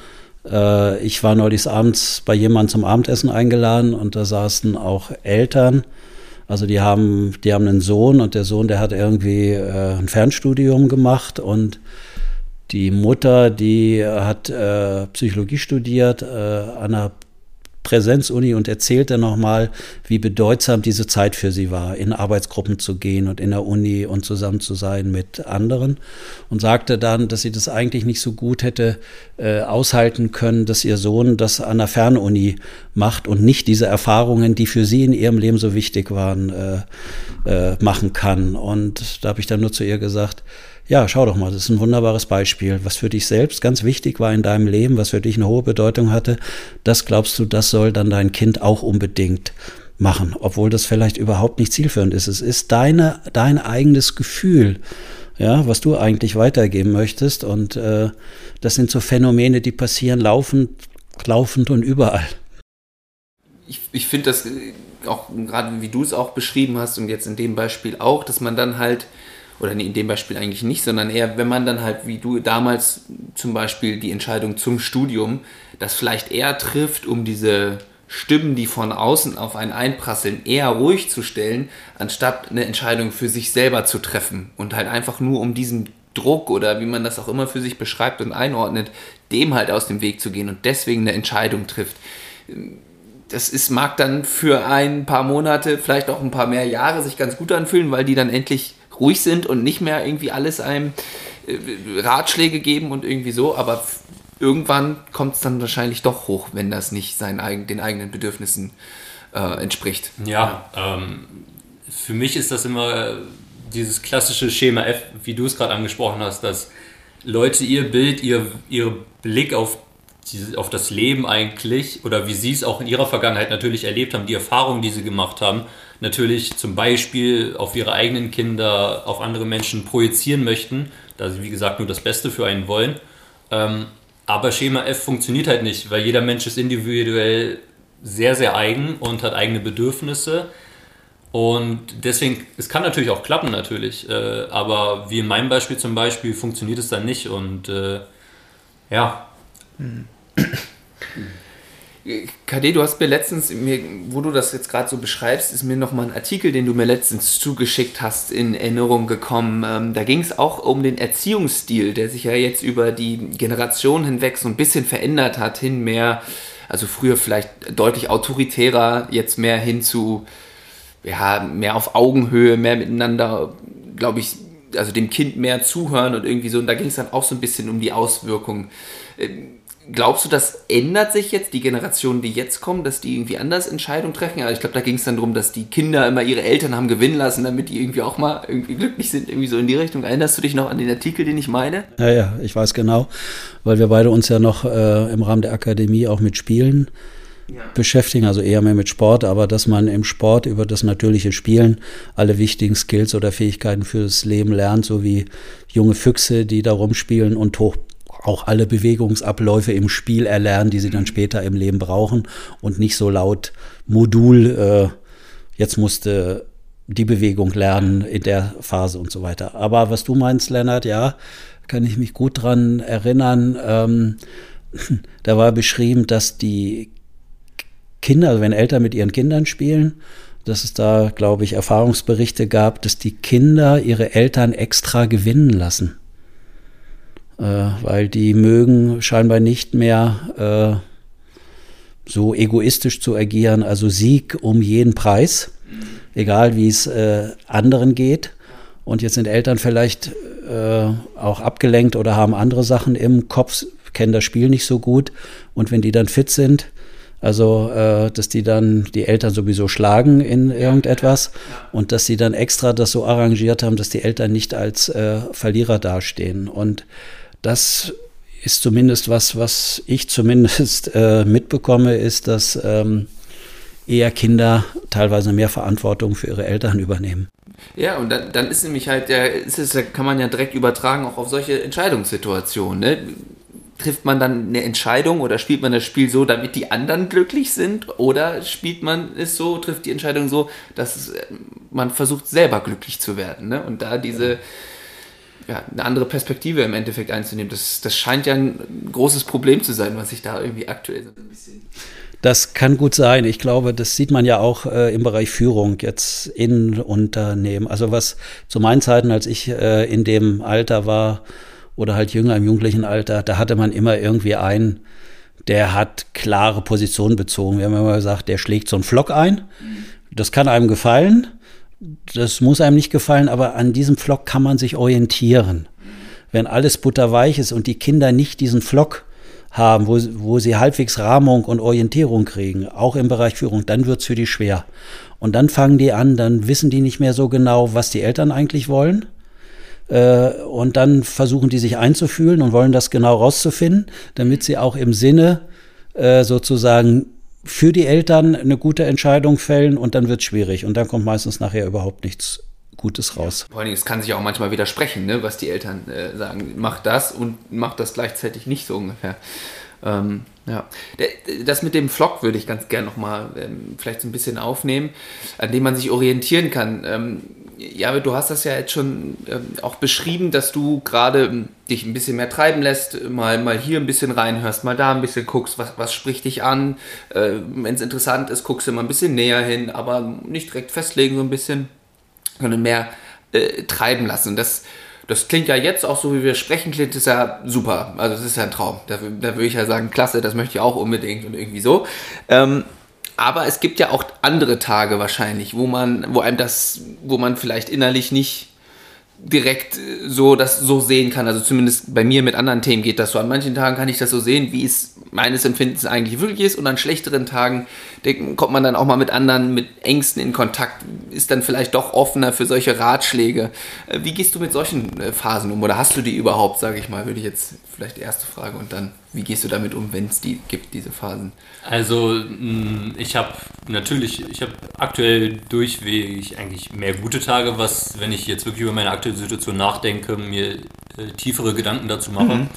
Äh, ich war neulich abends bei jemandem zum Abendessen eingeladen und da saßen auch Eltern, also die haben, die haben einen Sohn und der Sohn, der hat irgendwie äh, ein Fernstudium gemacht und die Mutter, die hat äh, Psychologie studiert äh, an einer Präsenzuni und erzählte nochmal, wie bedeutsam diese Zeit für sie war, in Arbeitsgruppen zu gehen und in der Uni und zusammen zu sein mit anderen. Und sagte dann, dass sie das eigentlich nicht so gut hätte äh, aushalten können, dass ihr Sohn das an der Fernuni macht und nicht diese Erfahrungen, die für sie in ihrem Leben so wichtig waren, äh, äh, machen kann. Und da habe ich dann nur zu ihr gesagt, ja, schau doch mal, das ist ein wunderbares Beispiel. Was für dich selbst ganz wichtig war in deinem Leben, was für dich eine hohe Bedeutung hatte, das glaubst du, das soll dann dein Kind auch unbedingt machen, obwohl das vielleicht überhaupt nicht zielführend ist. Es ist deine, dein eigenes Gefühl, ja, was du eigentlich weitergeben möchtest. Und äh, das sind so Phänomene, die passieren laufend, laufend und überall. Ich, ich finde das äh, auch gerade, wie du es auch beschrieben hast und jetzt in dem Beispiel auch, dass man dann halt oder nee, in dem Beispiel eigentlich nicht, sondern eher, wenn man dann halt, wie du damals zum Beispiel die Entscheidung zum Studium, das vielleicht eher trifft, um diese Stimmen, die von außen auf einen einprasseln, eher ruhig zu stellen, anstatt eine Entscheidung für sich selber zu treffen und halt einfach nur um diesen Druck oder wie man das auch immer für sich beschreibt und einordnet, dem halt aus dem Weg zu gehen und deswegen eine Entscheidung trifft. Das ist, mag dann für ein paar Monate, vielleicht auch ein paar mehr Jahre sich ganz gut anfühlen, weil die dann endlich ruhig sind und nicht mehr irgendwie alles einem äh, Ratschläge geben und irgendwie so, aber irgendwann kommt es dann wahrscheinlich doch hoch, wenn das nicht seinen, den eigenen Bedürfnissen äh, entspricht. Ja, ähm, für mich ist das immer dieses klassische Schema F, wie du es gerade angesprochen hast, dass Leute ihr Bild, ihr, ihr Blick auf, auf das Leben eigentlich oder wie sie es auch in ihrer Vergangenheit natürlich erlebt haben, die Erfahrungen, die sie gemacht haben, natürlich zum Beispiel auf ihre eigenen Kinder, auf andere Menschen projizieren möchten, da sie, wie gesagt, nur das Beste für einen wollen. Ähm, aber Schema F funktioniert halt nicht, weil jeder Mensch ist individuell sehr, sehr eigen und hat eigene Bedürfnisse. Und deswegen, es kann natürlich auch klappen, natürlich. Äh, aber wie in meinem Beispiel zum Beispiel, funktioniert es dann nicht. Und äh, ja. KD, du hast mir letztens, mir, wo du das jetzt gerade so beschreibst, ist mir nochmal ein Artikel, den du mir letztens zugeschickt hast, in Erinnerung gekommen. Ähm, da ging es auch um den Erziehungsstil, der sich ja jetzt über die Generation hinweg so ein bisschen verändert hat, hin mehr, also früher vielleicht deutlich autoritärer, jetzt mehr hin zu ja, mehr auf Augenhöhe, mehr miteinander, glaube ich, also dem Kind mehr zuhören und irgendwie so. Und da ging es dann auch so ein bisschen um die Auswirkungen. Ähm, glaubst du, das ändert sich jetzt, die Generationen, die jetzt kommen, dass die irgendwie anders Entscheidungen treffen? Also ich glaube, da ging es dann darum, dass die Kinder immer ihre Eltern haben gewinnen lassen, damit die irgendwie auch mal irgendwie glücklich sind, irgendwie so in die Richtung. Erinnerst du dich noch an den Artikel, den ich meine? Ja, ja, ich weiß genau, weil wir beide uns ja noch äh, im Rahmen der Akademie auch mit Spielen ja. beschäftigen, also eher mehr mit Sport, aber dass man im Sport über das natürliche Spielen alle wichtigen Skills oder Fähigkeiten fürs Leben lernt, so wie junge Füchse, die da rumspielen und hoch auch alle Bewegungsabläufe im Spiel erlernen, die sie dann später im Leben brauchen und nicht so laut Modul, äh, jetzt musste die Bewegung lernen in der Phase und so weiter. Aber was du meinst, Lennart, ja, kann ich mich gut dran erinnern. Ähm, da war beschrieben, dass die Kinder, also wenn Eltern mit ihren Kindern spielen, dass es da, glaube ich, Erfahrungsberichte gab, dass die Kinder ihre Eltern extra gewinnen lassen. Äh, weil die mögen scheinbar nicht mehr äh, so egoistisch zu agieren, also Sieg um jeden Preis, egal wie es äh, anderen geht. Und jetzt sind Eltern vielleicht äh, auch abgelenkt oder haben andere Sachen im Kopf, kennen das Spiel nicht so gut. Und wenn die dann fit sind, also, äh, dass die dann die Eltern sowieso schlagen in irgendetwas und dass sie dann extra das so arrangiert haben, dass die Eltern nicht als äh, Verlierer dastehen. Und das ist zumindest was, was ich zumindest äh, mitbekomme, ist, dass ähm, eher Kinder teilweise mehr Verantwortung für ihre Eltern übernehmen. Ja, und dann, dann ist nämlich halt, ja, ist es, kann man ja direkt übertragen auch auf solche Entscheidungssituationen. Ne? trifft man dann eine Entscheidung oder spielt man das Spiel so, damit die anderen glücklich sind? Oder spielt man es so, trifft die Entscheidung so, dass es, äh, man versucht selber glücklich zu werden? Ne? Und da diese ja, eine andere Perspektive im Endeffekt einzunehmen, das, das scheint ja ein großes Problem zu sein, was sich da irgendwie aktuell so ein bisschen. Das kann gut sein. Ich glaube, das sieht man ja auch äh, im Bereich Führung jetzt in Unternehmen. Also was zu meinen Zeiten, als ich äh, in dem Alter war, oder halt jünger im jugendlichen Alter, da hatte man immer irgendwie einen, der hat klare Positionen bezogen. Wir haben immer gesagt, der schlägt so einen Flock ein. Das kann einem gefallen, das muss einem nicht gefallen, aber an diesem Flock kann man sich orientieren. Wenn alles butterweich ist und die Kinder nicht diesen Flock haben, wo, wo sie halbwegs Rahmung und Orientierung kriegen, auch im Bereich Führung, dann wird's für die schwer. Und dann fangen die an, dann wissen die nicht mehr so genau, was die Eltern eigentlich wollen. Äh, und dann versuchen die sich einzufühlen und wollen das genau rauszufinden, damit sie auch im Sinne äh, sozusagen für die Eltern eine gute Entscheidung fällen und dann wird es schwierig und dann kommt meistens nachher überhaupt nichts Gutes raus. Vor allen Dingen, es kann sich auch manchmal widersprechen, ne, was die Eltern äh, sagen. Mach das und mach das gleichzeitig nicht so ungefähr. Ähm, ja, das mit dem Flock würde ich ganz gerne nochmal ähm, vielleicht so ein bisschen aufnehmen, an dem man sich orientieren kann. Ähm, ja, du hast das ja jetzt schon ähm, auch beschrieben, dass du gerade ähm, dich ein bisschen mehr treiben lässt, mal, mal hier ein bisschen reinhörst, mal da ein bisschen guckst, was, was spricht dich an. Äh, Wenn es interessant ist, guckst du mal ein bisschen näher hin, aber nicht direkt festlegen, so ein bisschen, sondern mehr äh, treiben lassen. Das, das klingt ja jetzt auch so, wie wir sprechen, klingt es ja super. Also, das ist ja ein Traum. Da, da würde ich ja sagen, klasse, das möchte ich auch unbedingt und irgendwie so. Ähm, aber es gibt ja auch andere Tage wahrscheinlich, wo man, wo einem das, wo man vielleicht innerlich nicht direkt so das so sehen kann. Also zumindest bei mir mit anderen Themen geht das so. An manchen Tagen kann ich das so sehen, wie es meines Empfindens eigentlich wirklich ist. Und an schlechteren Tagen kommt man dann auch mal mit anderen, mit Ängsten in Kontakt, ist dann vielleicht doch offener für solche Ratschläge. Äh, wie gehst du mit solchen äh, Phasen um? Oder hast du die überhaupt, sage ich mal, würde ich jetzt vielleicht die erste Frage und dann, wie gehst du damit um, wenn es die gibt, diese Phasen? Also mm, ich habe natürlich, ich habe aktuell durchweg eigentlich mehr gute Tage, was, wenn ich jetzt wirklich über meine aktuelle Situation nachdenke, mir äh, tiefere Gedanken dazu mache. Mhm.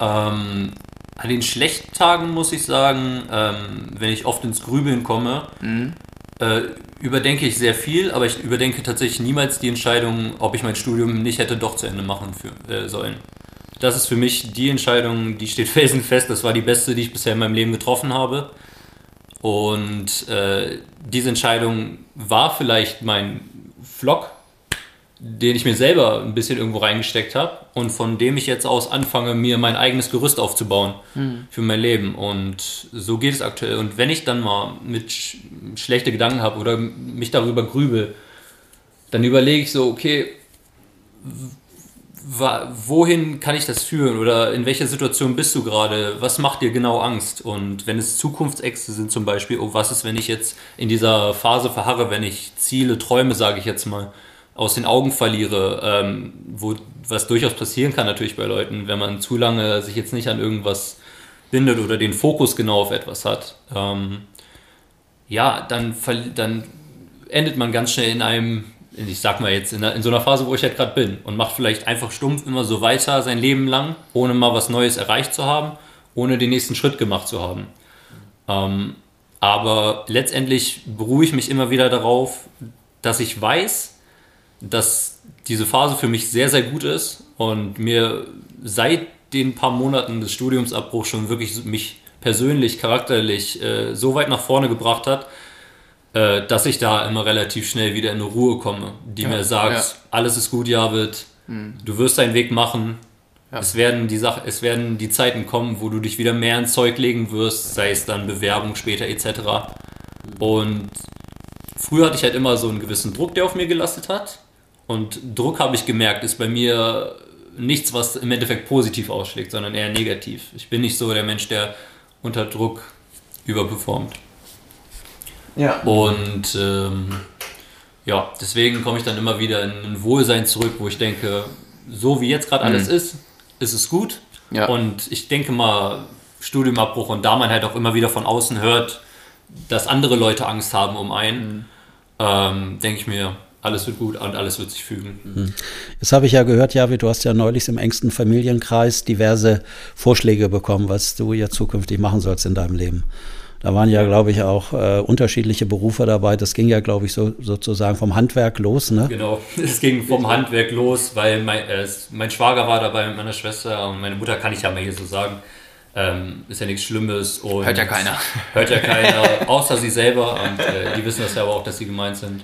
Ähm, an den schlechten Tagen muss ich sagen, ähm, wenn ich oft ins Grübeln komme, mhm. äh, überdenke ich sehr viel, aber ich überdenke tatsächlich niemals die Entscheidung, ob ich mein Studium nicht hätte doch zu Ende machen für, äh, sollen. Das ist für mich die Entscheidung, die steht felsenfest. Das war die beste, die ich bisher in meinem Leben getroffen habe. Und äh, diese Entscheidung war vielleicht mein Vlog, den ich mir selber ein bisschen irgendwo reingesteckt habe und von dem ich jetzt aus anfange, mir mein eigenes Gerüst aufzubauen mhm. für mein Leben. Und so geht es aktuell. Und wenn ich dann mal mit sch schlechte Gedanken habe oder mich darüber grübel, dann überlege ich so, okay, wohin kann ich das führen oder in welcher Situation bist du gerade? Was macht dir genau Angst? Und wenn es Zukunftsängste sind zum Beispiel, oh, was ist, wenn ich jetzt in dieser Phase verharre, wenn ich Ziele, Träume, sage ich jetzt mal, aus den Augen verliere, ähm, wo, was durchaus passieren kann natürlich bei Leuten, wenn man zu lange sich jetzt nicht an irgendwas bindet oder den Fokus genau auf etwas hat, ähm, ja, dann, dann endet man ganz schnell in einem, ich sag mal jetzt, in, in so einer Phase, wo ich halt gerade bin und macht vielleicht einfach stumpf immer so weiter sein Leben lang, ohne mal was Neues erreicht zu haben, ohne den nächsten Schritt gemacht zu haben. Ähm, aber letztendlich beruhe ich mich immer wieder darauf, dass ich weiß, dass diese Phase für mich sehr, sehr gut ist und mir seit den paar Monaten des Studiumsabbruchs schon wirklich mich persönlich, charakterlich äh, so weit nach vorne gebracht hat, äh, dass ich da immer relativ schnell wieder in eine Ruhe komme, die ja, mir sagt, ja. alles ist gut, Javid, mhm. du wirst deinen Weg machen, ja. es, werden die Sache, es werden die Zeiten kommen, wo du dich wieder mehr ins Zeug legen wirst, sei es dann Bewerbung später etc. Und früher hatte ich halt immer so einen gewissen Druck, der auf mir gelastet hat. Und Druck habe ich gemerkt, ist bei mir nichts, was im Endeffekt positiv ausschlägt, sondern eher negativ. Ich bin nicht so der Mensch, der unter Druck überperformt. Ja. Und ähm, ja, deswegen komme ich dann immer wieder in ein Wohlsein zurück, wo ich denke, so wie jetzt gerade alles mhm. ist, ist es gut. Ja. Und ich denke mal, Studiumabbruch und da man halt auch immer wieder von außen hört, dass andere Leute Angst haben um einen, mhm. ähm, denke ich mir, alles wird gut und alles wird sich fügen. Mhm. Jetzt habe ich ja gehört, Javi, du hast ja neulich im engsten Familienkreis diverse Vorschläge bekommen, was du ja zukünftig machen sollst in deinem Leben. Da waren ja, glaube ich, auch äh, unterschiedliche Berufe dabei. Das ging ja, glaube ich, so, sozusagen vom Handwerk los, ne? Genau, es ging vom Handwerk los, weil mein, äh, mein Schwager war dabei mit meiner Schwester und meine Mutter kann ich ja mal hier so sagen. Ähm, ist ja nichts Schlimmes. Und hört ja keiner. Hört ja keiner, außer sie selber. Und äh, die wissen das ja aber auch, dass sie gemeint sind.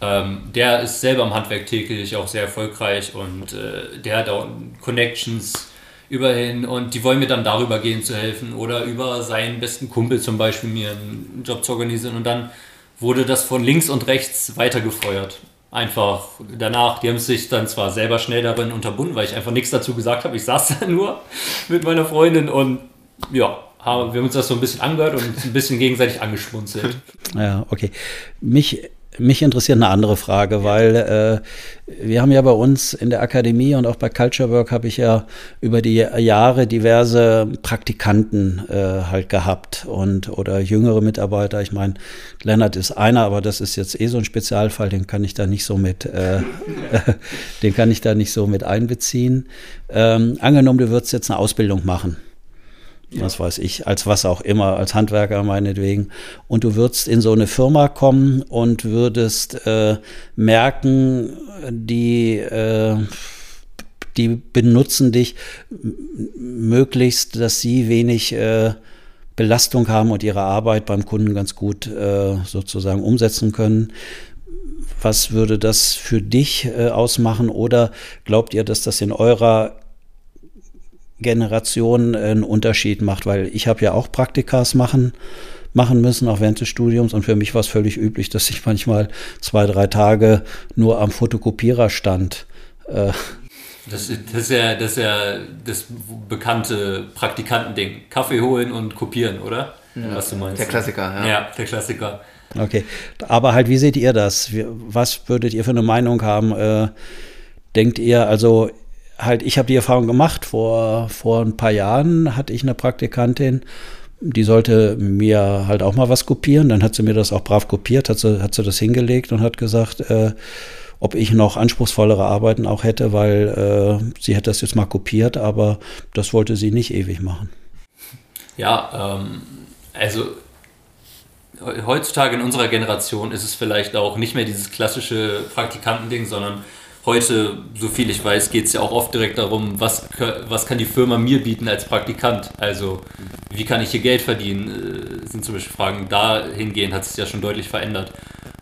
Ähm, der ist selber im Handwerk tätig, auch sehr erfolgreich und äh, der hat auch Connections überhin und die wollen mir dann darüber gehen zu helfen oder über seinen besten Kumpel zum Beispiel mir einen Job zu organisieren und dann wurde das von links und rechts weitergefeuert. Einfach danach, die haben sich dann zwar selber schnell darin unterbunden, weil ich einfach nichts dazu gesagt habe. Ich saß da nur mit meiner Freundin und ja, wir haben uns das so ein bisschen angehört und ein bisschen gegenseitig angeschmunzelt. Ja, okay. Mich mich interessiert eine andere Frage, weil äh, wir haben ja bei uns in der Akademie und auch bei Culture Work habe ich ja über die Jahre diverse Praktikanten äh, halt gehabt und oder jüngere Mitarbeiter. Ich meine, Lennart ist einer, aber das ist jetzt eh so ein Spezialfall, den kann ich da nicht so mit, äh, den kann ich da nicht so mit einbeziehen. Ähm, angenommen, du würdest jetzt eine Ausbildung machen was weiß ich, als was auch immer, als Handwerker meinetwegen. Und du würdest in so eine Firma kommen und würdest äh, merken, die, äh, die benutzen dich möglichst, dass sie wenig äh, Belastung haben und ihre Arbeit beim Kunden ganz gut äh, sozusagen umsetzen können. Was würde das für dich äh, ausmachen? Oder glaubt ihr, dass das in eurer Generation einen Unterschied macht, weil ich habe ja auch Praktikas machen machen müssen, auch während des Studiums. Und für mich war es völlig üblich, dass ich manchmal zwei, drei Tage nur am Fotokopierer stand. Äh, das, das, ist ja, das ist ja das bekannte Praktikantending. Kaffee holen und kopieren, oder? Ja. Was du meinst. Der Klassiker, ja. Ja, der Klassiker. Okay. Aber halt, wie seht ihr das? Was würdet ihr für eine Meinung haben? Äh, denkt ihr, also halt, ich habe die Erfahrung gemacht, vor, vor ein paar Jahren hatte ich eine Praktikantin, die sollte mir halt auch mal was kopieren. Dann hat sie mir das auch brav kopiert, hat sie, hat sie das hingelegt und hat gesagt, äh, ob ich noch anspruchsvollere Arbeiten auch hätte, weil äh, sie hätte das jetzt mal kopiert, aber das wollte sie nicht ewig machen. Ja, ähm, also heutzutage in unserer Generation ist es vielleicht auch nicht mehr dieses klassische Praktikantending, sondern heute, so viel ich weiß, geht es ja auch oft direkt darum, was, was kann die Firma mir bieten als Praktikant? Also, wie kann ich hier Geld verdienen? Äh, sind zum Beispiel Fragen, dahingehend hat es ja schon deutlich verändert.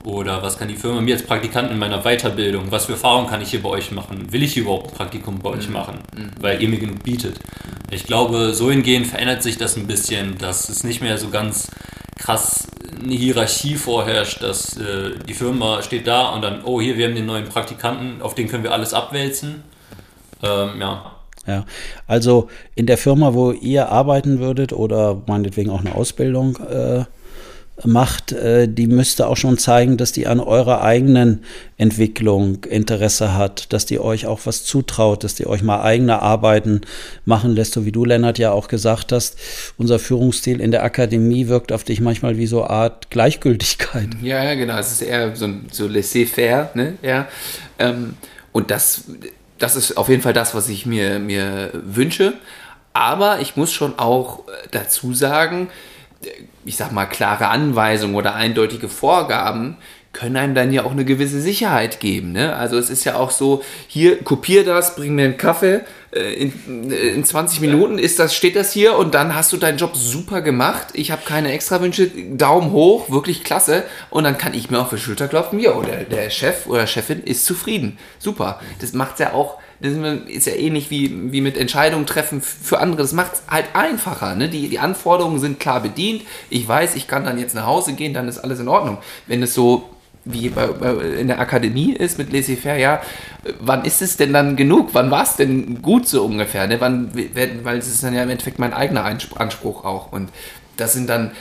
Oder was kann die Firma mir als Praktikant in meiner Weiterbildung, was für Erfahrungen kann ich hier bei euch machen? Will ich überhaupt ein Praktikum bei euch mhm. machen? Mhm. Weil ihr mir genug bietet. Ich glaube, so hingehend verändert sich das ein bisschen, dass es nicht mehr so ganz krass eine Hierarchie vorherrscht, dass äh, die Firma steht da und dann, oh, hier, wir haben den neuen Praktikanten, auf den können wir alles abwälzen. Ähm, ja. Ja, also in der Firma, wo ihr arbeiten würdet oder meinetwegen auch eine Ausbildung äh, macht, äh, die müsste auch schon zeigen, dass die an eurer eigenen Entwicklung Interesse hat, dass die euch auch was zutraut, dass die euch mal eigene Arbeiten machen lässt, so wie du, Lennart, ja auch gesagt hast. Unser Führungsstil in der Akademie wirkt auf dich manchmal wie so eine Art Gleichgültigkeit. Ja, ja, genau. Es ist eher so, so laissez-faire, ne? Ja. Ähm, und das, das ist auf jeden Fall das, was ich mir, mir wünsche. Aber ich muss schon auch dazu sagen, ich sag mal, klare Anweisungen oder eindeutige Vorgaben können einem dann ja auch eine gewisse Sicherheit geben. Ne? Also es ist ja auch so, hier, kopier das, bring mir einen Kaffee, in, in 20 Minuten ist das, steht das hier und dann hast du deinen Job super gemacht. Ich habe keine Extrawünsche, Daumen hoch, wirklich klasse. Und dann kann ich mir auf die Schulter klopfen, ja, oder der Chef oder Chefin ist zufrieden. Super. Das macht ja auch das ist ja ähnlich wie, wie mit Entscheidungen treffen für andere. Das macht es halt einfacher. Ne? Die, die Anforderungen sind klar bedient. Ich weiß, ich kann dann jetzt nach Hause gehen, dann ist alles in Ordnung. Wenn es so wie bei, bei, in der Akademie ist mit Laissez-faire, ja, wann ist es denn dann genug? Wann war es denn gut so ungefähr? Ne? Wann, weil es ist dann ja im Endeffekt mein eigener Anspruch auch. Und das sind dann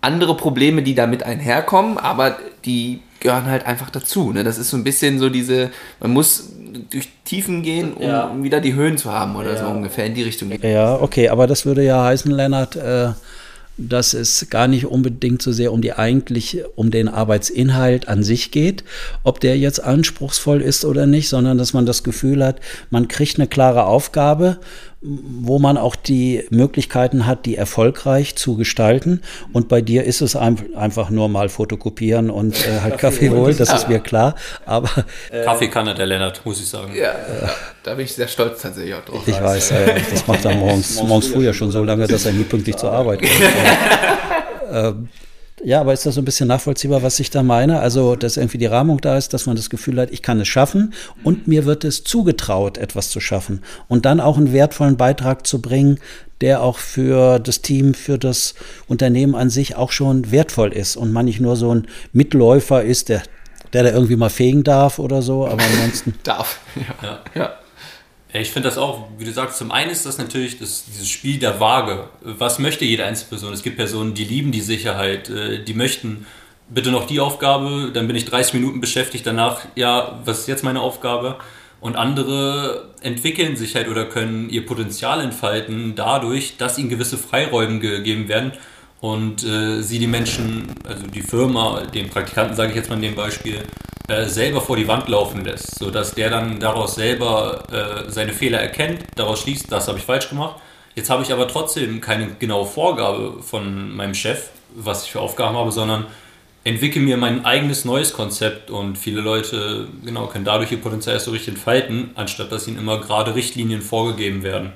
andere Probleme, die damit einherkommen, aber die gehören halt einfach dazu. Ne? Das ist so ein bisschen so diese, man muss durch Tiefen gehen, um, ja. wieder die Höhen zu haben oder ja. so ungefähr in die Richtung. Ja, okay, aber das würde ja heißen, Lennart, äh, dass es gar nicht unbedingt so sehr um die eigentlich, um den Arbeitsinhalt an sich geht, ob der jetzt anspruchsvoll ist oder nicht, sondern dass man das Gefühl hat, man kriegt eine klare Aufgabe wo man auch die Möglichkeiten hat, die erfolgreich zu gestalten. Und bei dir ist es einfach nur mal fotokopieren und äh, halt Kaffee holen, das ist mir klar. Aber äh, Kaffee kann er, der Lennart, muss ich sagen. Ja, ja, da bin ich sehr stolz tatsächlich auch drauf. Ich weiß, äh, das macht er morgens, morgens früher schon so lange, dass er nie pünktlich zur Arbeit kommt. ähm, ja, aber ist das so ein bisschen nachvollziehbar, was ich da meine? Also, dass irgendwie die Rahmung da ist, dass man das Gefühl hat, ich kann es schaffen und mir wird es zugetraut, etwas zu schaffen. Und dann auch einen wertvollen Beitrag zu bringen, der auch für das Team, für das Unternehmen an sich auch schon wertvoll ist und man nicht nur so ein Mitläufer ist, der, der da irgendwie mal fegen darf oder so, aber ansonsten. darf, ja. ja. Ich finde das auch, wie du sagst, zum einen ist das natürlich das, dieses Spiel der Waage. Was möchte jede Einzelperson? Es gibt Personen, die lieben die Sicherheit, äh, die möchten bitte noch die Aufgabe, dann bin ich 30 Minuten beschäftigt, danach, ja, was ist jetzt meine Aufgabe? Und andere entwickeln sich halt oder können ihr Potenzial entfalten dadurch, dass ihnen gewisse Freiräume gegeben werden und äh, sie die Menschen, also die Firma, den Praktikanten sage ich jetzt mal in dem Beispiel, äh, selber vor die Wand laufen lässt, sodass der dann daraus selber äh, seine Fehler erkennt, daraus schließt, das habe ich falsch gemacht. Jetzt habe ich aber trotzdem keine genaue Vorgabe von meinem Chef, was ich für Aufgaben habe, sondern entwickle mir mein eigenes neues Konzept und viele Leute genau können dadurch ihr Potenzial erst so richtig entfalten, anstatt dass ihnen immer gerade Richtlinien vorgegeben werden.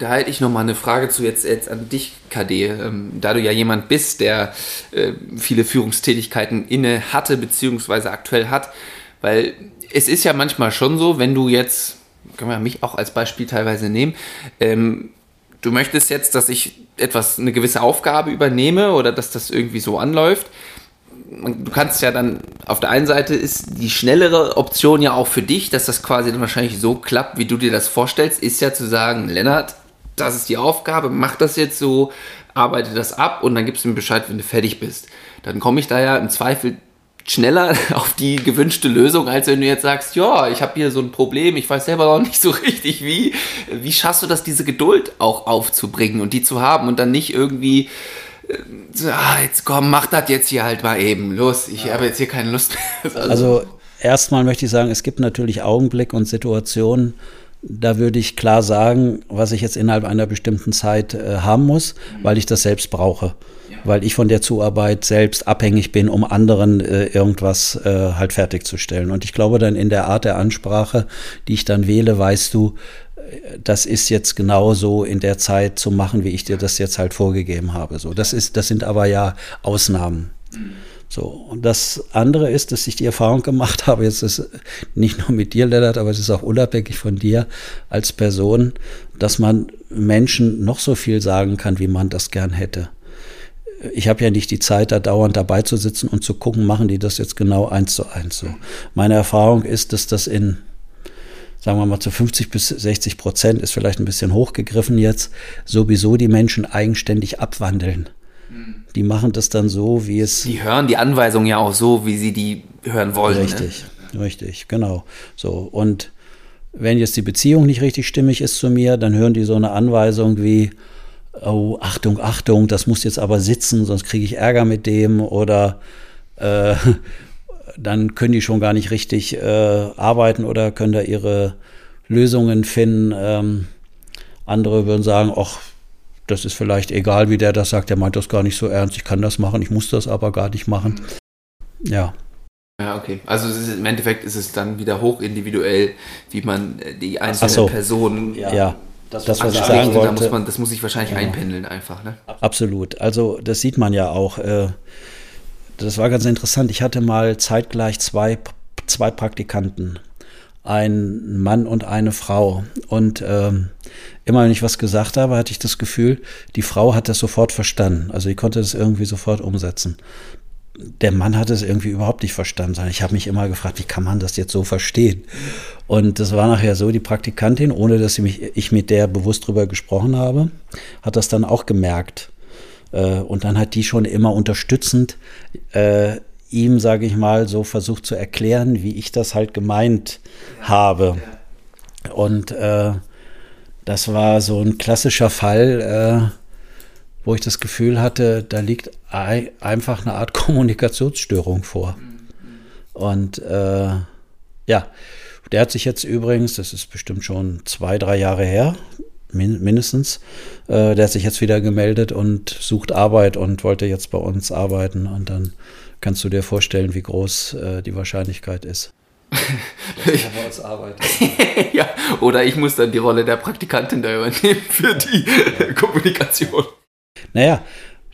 Da hätte ich noch mal eine Frage zu jetzt, jetzt an dich, KD. Ähm, da du ja jemand bist, der äh, viele Führungstätigkeiten inne hatte, beziehungsweise aktuell hat. Weil es ist ja manchmal schon so, wenn du jetzt, können wir mich auch als Beispiel teilweise nehmen, ähm, du möchtest jetzt, dass ich etwas, eine gewisse Aufgabe übernehme oder dass das irgendwie so anläuft. Du kannst ja dann, auf der einen Seite ist die schnellere Option ja auch für dich, dass das quasi dann wahrscheinlich so klappt, wie du dir das vorstellst, ist ja zu sagen, Lennart, das ist die Aufgabe, mach das jetzt so, arbeite das ab und dann gibst du mir Bescheid, wenn du fertig bist. Dann komme ich da ja im Zweifel schneller auf die gewünschte Lösung, als wenn du jetzt sagst, ja, ich habe hier so ein Problem, ich weiß selber noch nicht so richtig wie. Wie schaffst du das, diese Geduld auch aufzubringen und die zu haben und dann nicht irgendwie, äh, ah, jetzt komm, mach das jetzt hier halt mal eben, los, ich ja. habe jetzt hier keine Lust mehr. Also, also erstmal möchte ich sagen, es gibt natürlich Augenblick und Situationen, da würde ich klar sagen, was ich jetzt innerhalb einer bestimmten Zeit äh, haben muss, weil ich das selbst brauche. weil ich von der Zuarbeit selbst abhängig bin, um anderen äh, irgendwas äh, halt fertigzustellen. Und ich glaube dann in der Art der Ansprache, die ich dann wähle, weißt du, äh, das ist jetzt genau so in der Zeit zu machen, wie ich dir das jetzt halt vorgegeben habe. So, das ist, das sind aber ja Ausnahmen. So, und das andere ist, dass ich die Erfahrung gemacht habe, jetzt ist nicht nur mit dir, Lennart, aber es ist auch unabhängig von dir als Person, dass man Menschen noch so viel sagen kann, wie man das gern hätte. Ich habe ja nicht die Zeit, da dauernd dabei zu sitzen und zu gucken, machen die das jetzt genau eins zu eins so. Meine Erfahrung ist, dass das in sagen wir mal zu 50 bis 60 Prozent ist vielleicht ein bisschen hochgegriffen jetzt, sowieso die Menschen eigenständig abwandeln. Die machen das dann so, wie es. Die hören die Anweisungen ja auch so, wie sie die hören wollen. ne? Richtig, ne? richtig, genau. So. Und wenn jetzt die Beziehung nicht richtig stimmig ist zu mir, dann hören die so eine Anweisung wie, oh, Achtung, Achtung, das muss jetzt aber sitzen, sonst kriege ich Ärger mit dem oder äh, dann können die schon gar nicht richtig äh, arbeiten oder können da ihre Lösungen finden. Ähm, andere würden sagen, ach, das ist vielleicht egal, wie der das sagt, der meint das gar nicht so ernst, ich kann das machen, ich muss das aber gar nicht machen. Ja. Ja, okay. Also ist, im Endeffekt ist es dann wieder hochindividuell, wie man äh, die einzelne so. Person ja. ja. Das, das was ich sagen wollte. Da muss man, das muss sich wahrscheinlich Genau. ja. einpendeln einfach. Ne? Absolut. Also das sieht man ja auch. Äh, das war ganz interessant. Ich hatte mal zeitgleich zwei, zwei Praktikanten. Ein Mann und eine Frau. Und ähm, immer wenn ich was gesagt habe, hatte ich das Gefühl, die Frau hat das sofort verstanden. Also ich konnte das irgendwie sofort umsetzen. Der Mann hat es irgendwie überhaupt nicht verstanden, ich habe mich immer gefragt, wie kann man das jetzt so verstehen? Und das war nachher so, die Praktikantin, ohne dass ich, mich, ich mit der bewusst drüber gesprochen habe, hat das dann auch gemerkt. Äh, und dann hat die schon immer unterstützend äh, ihm, sage ich mal, so versucht zu erklären, wie ich das halt gemeint ja, habe. Und äh, das war so ein klassischer Fall, äh, wo ich das Gefühl hatte, da liegt einfach eine Art Kommunikationsstörung vor. Und äh, ja, der hat sich jetzt übrigens, das ist bestimmt schon zwei, drei Jahre her, min mindestens, äh, der hat sich jetzt wieder gemeldet und sucht Arbeit und wollte jetzt bei uns arbeiten. Und dann kannst du dir vorstellen, wie groß äh, die Wahrscheinlichkeit ist. ich, ja, oder ich muss dann die Rolle der Praktikantin da übernehmen für die ja. Kommunikation. Naja,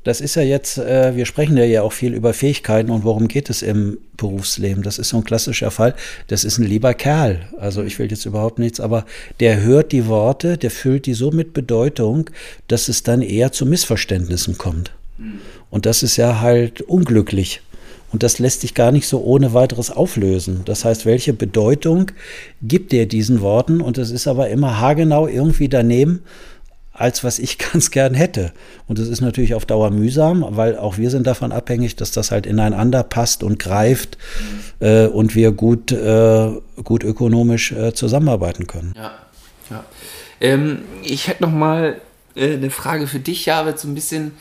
das ist ja jetzt, äh, wir sprechen ja, ja auch viel über Fähigkeiten und worum geht es im Berufsleben. Das ist so ein klassischer Fall. Das ist ein lieber Kerl. Also ich will jetzt überhaupt nichts, aber der hört die Worte, der füllt die so mit Bedeutung, dass es dann eher zu Missverständnissen kommt. Und das ist ja halt unglücklich. Und das lässt sich gar nicht so ohne weiteres auflösen. Das heißt, welche Bedeutung gibt er diesen Worten? Und es ist aber immer haargenau irgendwie daneben, als was ich ganz gern hätte. Und das ist natürlich auf Dauer mühsam, weil auch wir sind davon abhängig, dass das halt ineinander passt und greift äh, und wir gut, äh, gut ökonomisch äh, zusammenarbeiten können. Ja, ja. Ähm, ich hätte noch mal äh, eine Frage für dich, ja, wird so ein bisschen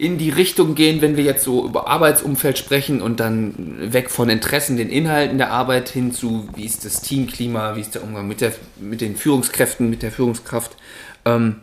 in die Richtung gehen, wenn wir jetzt so über Arbeitsumfeld sprechen und dann weg von Interessen, den Inhalten der Arbeit hin zu, wie ist das Teamklima, wie ist der Umgang mit, der, mit den Führungskräften, mit der Führungskraft. Ähm,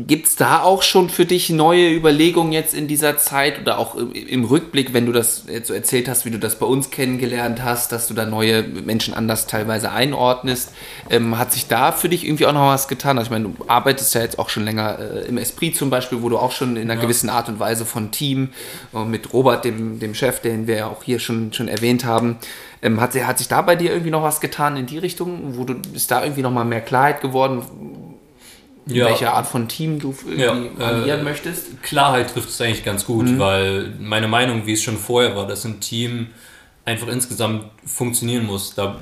Gibt es da auch schon für dich neue Überlegungen jetzt in dieser Zeit oder auch im Rückblick, wenn du das jetzt so erzählt hast, wie du das bei uns kennengelernt hast, dass du da neue Menschen anders teilweise einordnest? Ähm, hat sich da für dich irgendwie auch noch was getan? Also ich meine, du arbeitest ja jetzt auch schon länger äh, im Esprit zum Beispiel, wo du auch schon in einer ja. gewissen Art und Weise von Team äh, mit Robert, dem, dem Chef, den wir ja auch hier schon, schon erwähnt haben, ähm, hat, hat sich da bei dir irgendwie noch was getan in die Richtung, wo du ist da irgendwie noch mal mehr Klarheit geworden? Ja. welche Art von Team du irgendwie ja, agieren äh, möchtest? Klarheit trifft es eigentlich ganz gut, mhm. weil meine Meinung, wie es schon vorher war, dass ein Team einfach insgesamt funktionieren muss. Da,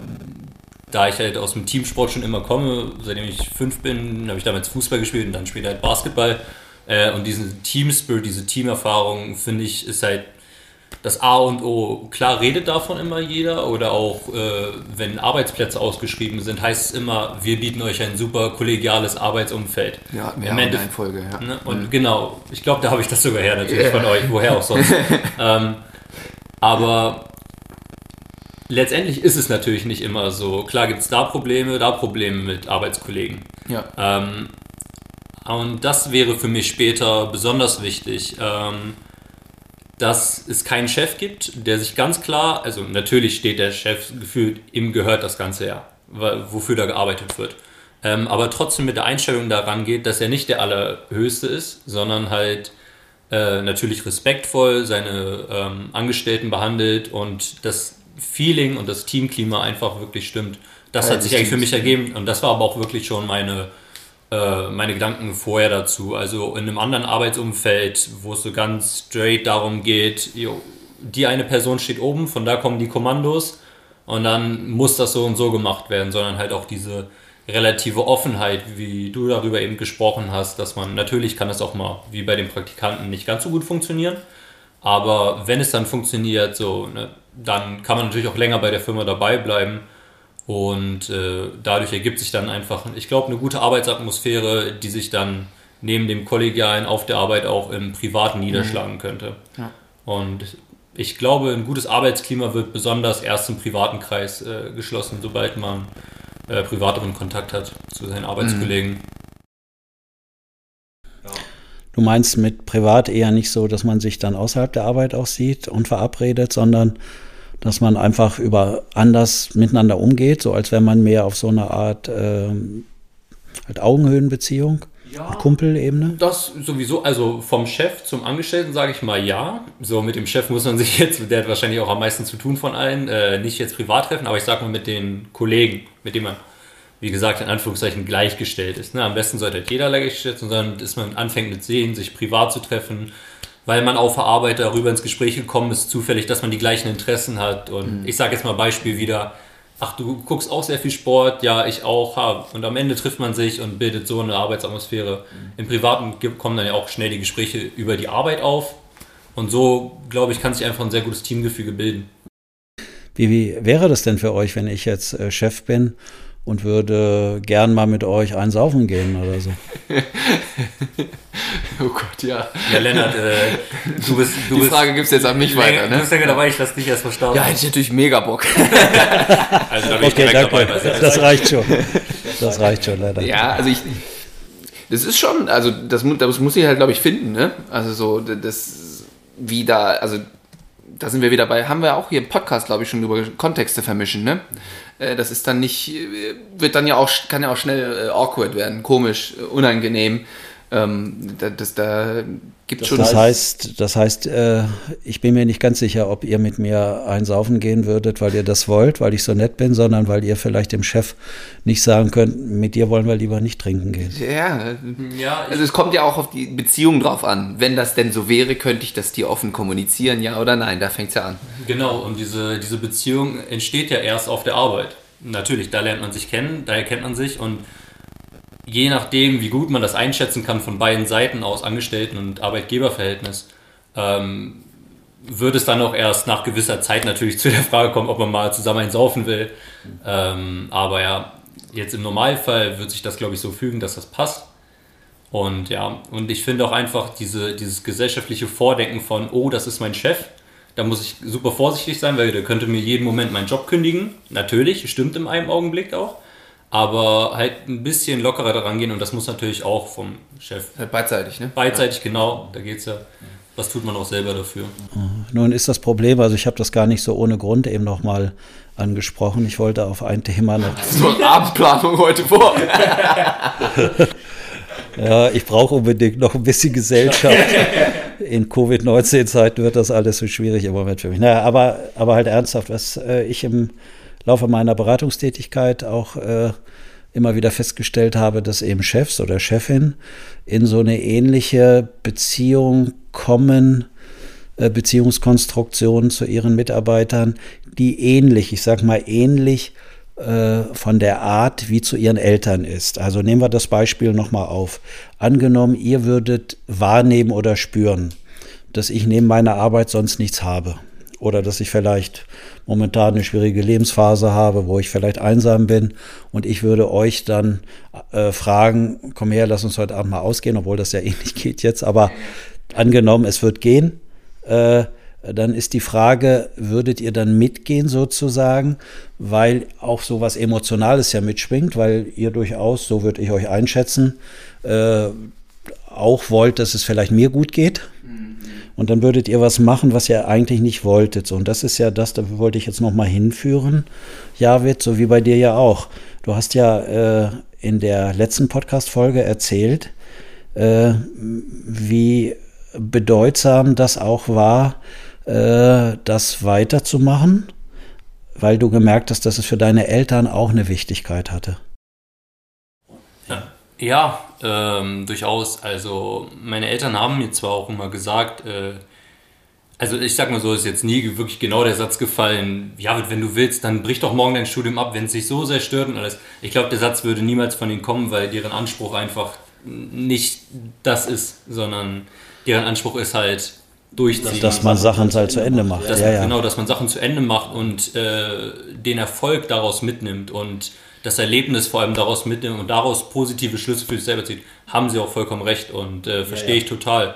da ich halt aus dem Teamsport schon immer komme, seitdem ich fünf bin, habe ich damals Fußball gespielt und dann später halt Basketball. Äh, und diesen Teamspirit, diese Teamerfahrung, finde ich, ist halt das A und O, klar redet davon immer jeder oder auch äh, wenn Arbeitsplätze ausgeschrieben sind, heißt es immer, wir bieten euch ein super kollegiales Arbeitsumfeld. Ja, mehr Im Ende Folge, ja. Ne? Und mhm. genau, ich glaube, da habe ich das sogar her natürlich yeah. von euch, woher auch sonst. ähm, aber letztendlich ist es natürlich nicht immer so. Klar gibt es da Probleme, da Probleme mit Arbeitskollegen. Ja. Ähm, Und das wäre für mich später besonders wichtig, ähm, dass es keinen Chef gibt, der sich ganz klar, also natürlich steht der Chef gefühlt, ihm gehört das Ganze ja, wofür da gearbeitet wird. Ähm, aber trotzdem mit der Einstellung daran geht, dass er nicht der Allerhöchste ist, sondern halt äh, natürlich respektvoll seine ähm, Angestellten behandelt und das Feeling und das Teamklima einfach wirklich stimmt. Das ja, hat sich eigentlich für mich ergeben und das war aber auch wirklich schon meine äh, meine Gedanken vorher dazu. Also in einem anderen Arbeitsumfeld, wo es so ganz straight darum geht, jo, die eine Person steht oben, von da kommen die Kommandos und dann muss das so und so gemacht werden, sondern halt auch diese relative Offenheit, wie du darüber eben gesprochen hast, dass man natürlich kann das auch mal wie bei den Praktikanten nicht ganz so gut funktionieren, aber wenn es dann funktioniert, so, ne, dann kann man natürlich auch länger bei der Firma dabei bleiben und äh, dadurch ergibt sich dann einfach, ich glaube, eine gute Arbeitsatmosphäre, die sich dann neben dem Kollegialen auf der Arbeit auch im Privaten niederschlagen mhm. könnte. Ja. Und ich glaube, ein gutes Arbeitsklima wird besonders erst im privaten Kreis äh, geschlossen, sobald man äh, privateren Kontakt hat zu seinen Arbeitskollegen. Mhm. Du meinst mit privat eher nicht so, dass man sich dann außerhalb der Arbeit auch sieht und verabredet, sondern dass man einfach über anders miteinander umgeht, so als wäre man mehr auf so eine Art äh, halt Augenhöhenbeziehung. Ja, Kumpelebene? Das sowieso, also vom Chef zum Angestellten sage ich mal ja. So mit dem Chef muss man sich jetzt, der hat wahrscheinlich auch am meisten zu tun von allen, äh, nicht jetzt privat treffen, aber ich sage mal mit den Kollegen, mit denen man, wie gesagt, in Anführungszeichen gleichgestellt ist. Ne? Am besten sollte halt jeder gleichgestellt sein, sondern dass man anfängt mit sehen, sich privat zu treffen, weil man auf der Arbeit darüber ins Gespräch gekommen ist, zufällig, dass man die gleichen Interessen hat. Und mhm. ich sage jetzt mal Beispiel wieder, ach, du guckst auch sehr viel Sport, ja, ich auch. Und am Ende trifft man sich und bildet so eine Arbeitsatmosphäre. Mhm. Im Privaten kommen dann ja auch schnell die Gespräche über die Arbeit auf. Und so, glaube ich, kann sich einfach ein sehr gutes Teamgefüge bilden. Wie, wie wäre das denn für euch, wenn ich jetzt äh, Chef bin und würde gern mal mit euch einsaufen gehen oder so. oh Gott, ja. Ja, Lennart, äh, du bist. Du Die bist, Frage gibst jetzt an mich weiter, ne? Du bist ja dabei, ich lass dich erst verstauen. Ja, hätte ich natürlich mega Bock. also da bin okay, ich danke. Dabei, das reicht schon. Das reicht schon, leider. Ja, also ich. Das ist schon, also das, das muss ich halt, glaube ich, finden, ne? Also so, das, wie da, also da sind wir wieder bei, haben wir auch hier im Podcast, glaube ich, schon über Kontexte vermischen, ne? Äh, das ist dann nicht, äh, wird dann ja auch, kann ja auch schnell äh, awkward werden, komisch, unangenehm. Ähm, das, da gibt das schon. Das heißt, das heißt äh, ich bin mir nicht ganz sicher, ob ihr mit mir einsaufen gehen würdet, weil ihr das wollt, weil ich so nett bin, sondern weil ihr vielleicht dem Chef nicht sagen könnt, mit dir wollen wir lieber nicht trinken gehen. Ja, ja also es kommt ja auch auf die Beziehung drauf an. Wenn das denn so wäre, könnte ich das dir offen kommunizieren, ja oder nein? Da fängt es ja an. Genau, und diese, diese Beziehung entsteht ja erst auf der Arbeit. Natürlich, da lernt man sich kennen, da erkennt man sich und je nachdem, wie gut man das einschätzen kann von beiden Seiten aus, Angestellten- und Arbeitgeberverhältnis, ähm, wird es dann auch erst nach gewisser Zeit natürlich zu der Frage kommen, ob man mal zusammen einen saufen will. Ähm, aber ja, jetzt im Normalfall wird sich das, glaube ich, so fügen, dass das passt. Und ja, und ich finde auch einfach diese, dieses gesellschaftliche Vordenken von, oh, das ist mein Chef, da muss ich super vorsichtig sein, weil der könnte mir jeden Moment meinen Job kündigen. Natürlich, stimmt in einem Augenblick auch aber halt ein bisschen lockerer daran gehen und das muss natürlich auch vom Chef. Halt beidseitig, ne? Beidseitig, genau, da geht es ja. Was tut man auch selber dafür? Nun ist das Problem, also ich habe das gar nicht so ohne Grund eben nochmal angesprochen. Ich wollte auf ein Thema noch. So eine Abendplanung heute vor. ja, ich brauche unbedingt noch ein bisschen Gesellschaft. In Covid-19-Zeiten wird das alles so schwierig im Moment für mich. Naja, aber, aber halt ernsthaft, was äh, ich im Laufe meiner Beratungstätigkeit auch äh, immer wieder festgestellt habe, dass eben Chefs oder Chefin in so eine ähnliche Beziehung kommen, äh, Beziehungskonstruktion zu ihren Mitarbeitern, die ähnlich, ich sag mal ähnlich äh, von der Art wie zu ihren Eltern ist. Also nehmen wir das Beispiel nochmal auf. Angenommen, ihr würdet wahrnehmen oder spüren, dass ich neben meiner Arbeit sonst nichts habe oder dass ich vielleicht momentan eine schwierige Lebensphase habe, wo ich vielleicht einsam bin und ich würde euch dann äh, fragen, komm her, lass uns heute Abend mal ausgehen, obwohl das ja eh nicht geht jetzt, aber angenommen, es wird gehen, äh, dann ist die Frage, würdet ihr dann mitgehen sozusagen, weil auch so was Emotionales ja mitschwingt, weil ihr durchaus, so würde ich euch einschätzen, äh, auch wollt, dass es vielleicht mir gut geht. Und dann würdet ihr was machen, was ihr eigentlich nicht wolltet. Und das ist ja das, da wollte ich jetzt nochmal hinführen, Javid, so wie bei dir ja auch. Du hast ja äh, in der letzten Podcast-Folge erzählt, äh, wie bedeutsam das auch war, äh, das weiterzumachen, weil du gemerkt hast, dass es für deine Eltern auch eine Wichtigkeit hatte. Ja, ähm, durchaus. Also meine Eltern haben mir zwar auch immer gesagt, äh, also ich sag mal so, ist jetzt nie wirklich genau der Satz gefallen, ja, wenn du willst, dann brich doch morgen dein Studium ab, wenn es sich so sehr stört und alles. Ich glaube, der Satz würde niemals von ihnen kommen, weil deren Anspruch einfach nicht das ist, sondern deren Anspruch ist halt durchziehen. Dass man Sachen halt zu Ende macht. Dass, ja, ja. Genau, dass man Sachen zu Ende macht und äh, den Erfolg daraus mitnimmt und das Erlebnis vor allem daraus mitnimmt und daraus positive Schlüsse für sich selber zieht, haben sie auch vollkommen recht und äh, verstehe ja, ich total.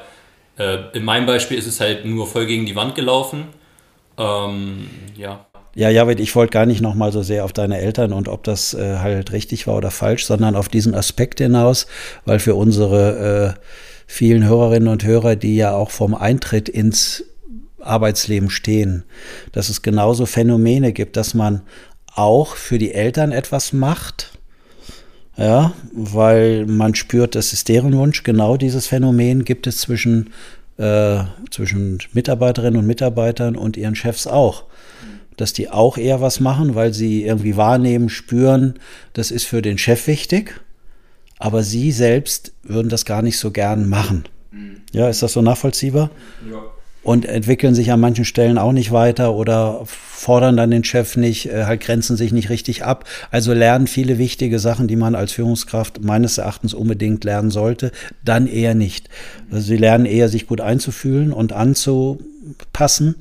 Äh, in meinem Beispiel ist es halt nur voll gegen die Wand gelaufen. Ähm, ja. Ja, Javid, ich wollte gar nicht noch mal so sehr auf deine Eltern und ob das äh, halt richtig war oder falsch, sondern auf diesen Aspekt hinaus, weil für unsere äh, vielen Hörerinnen und Hörer, die ja auch vom Eintritt ins Arbeitsleben stehen, dass es genauso Phänomene gibt, dass man auch für die Eltern etwas macht. Ja, weil man spürt, das ist deren Wunsch. Genau dieses Phänomen gibt es zwischen, äh, zwischen Mitarbeiterinnen und Mitarbeitern und ihren Chefs auch. Dass die auch eher was machen, weil sie irgendwie wahrnehmen, spüren, das ist für den Chef wichtig, aber sie selbst würden das gar nicht so gern machen. Mhm. Ja, ist das so nachvollziehbar? Ja und entwickeln sich an manchen Stellen auch nicht weiter oder fordern dann den Chef nicht, äh, halt grenzen sich nicht richtig ab. Also lernen viele wichtige Sachen, die man als Führungskraft meines Erachtens unbedingt lernen sollte, dann eher nicht. Also sie lernen eher, sich gut einzufühlen und anzupassen,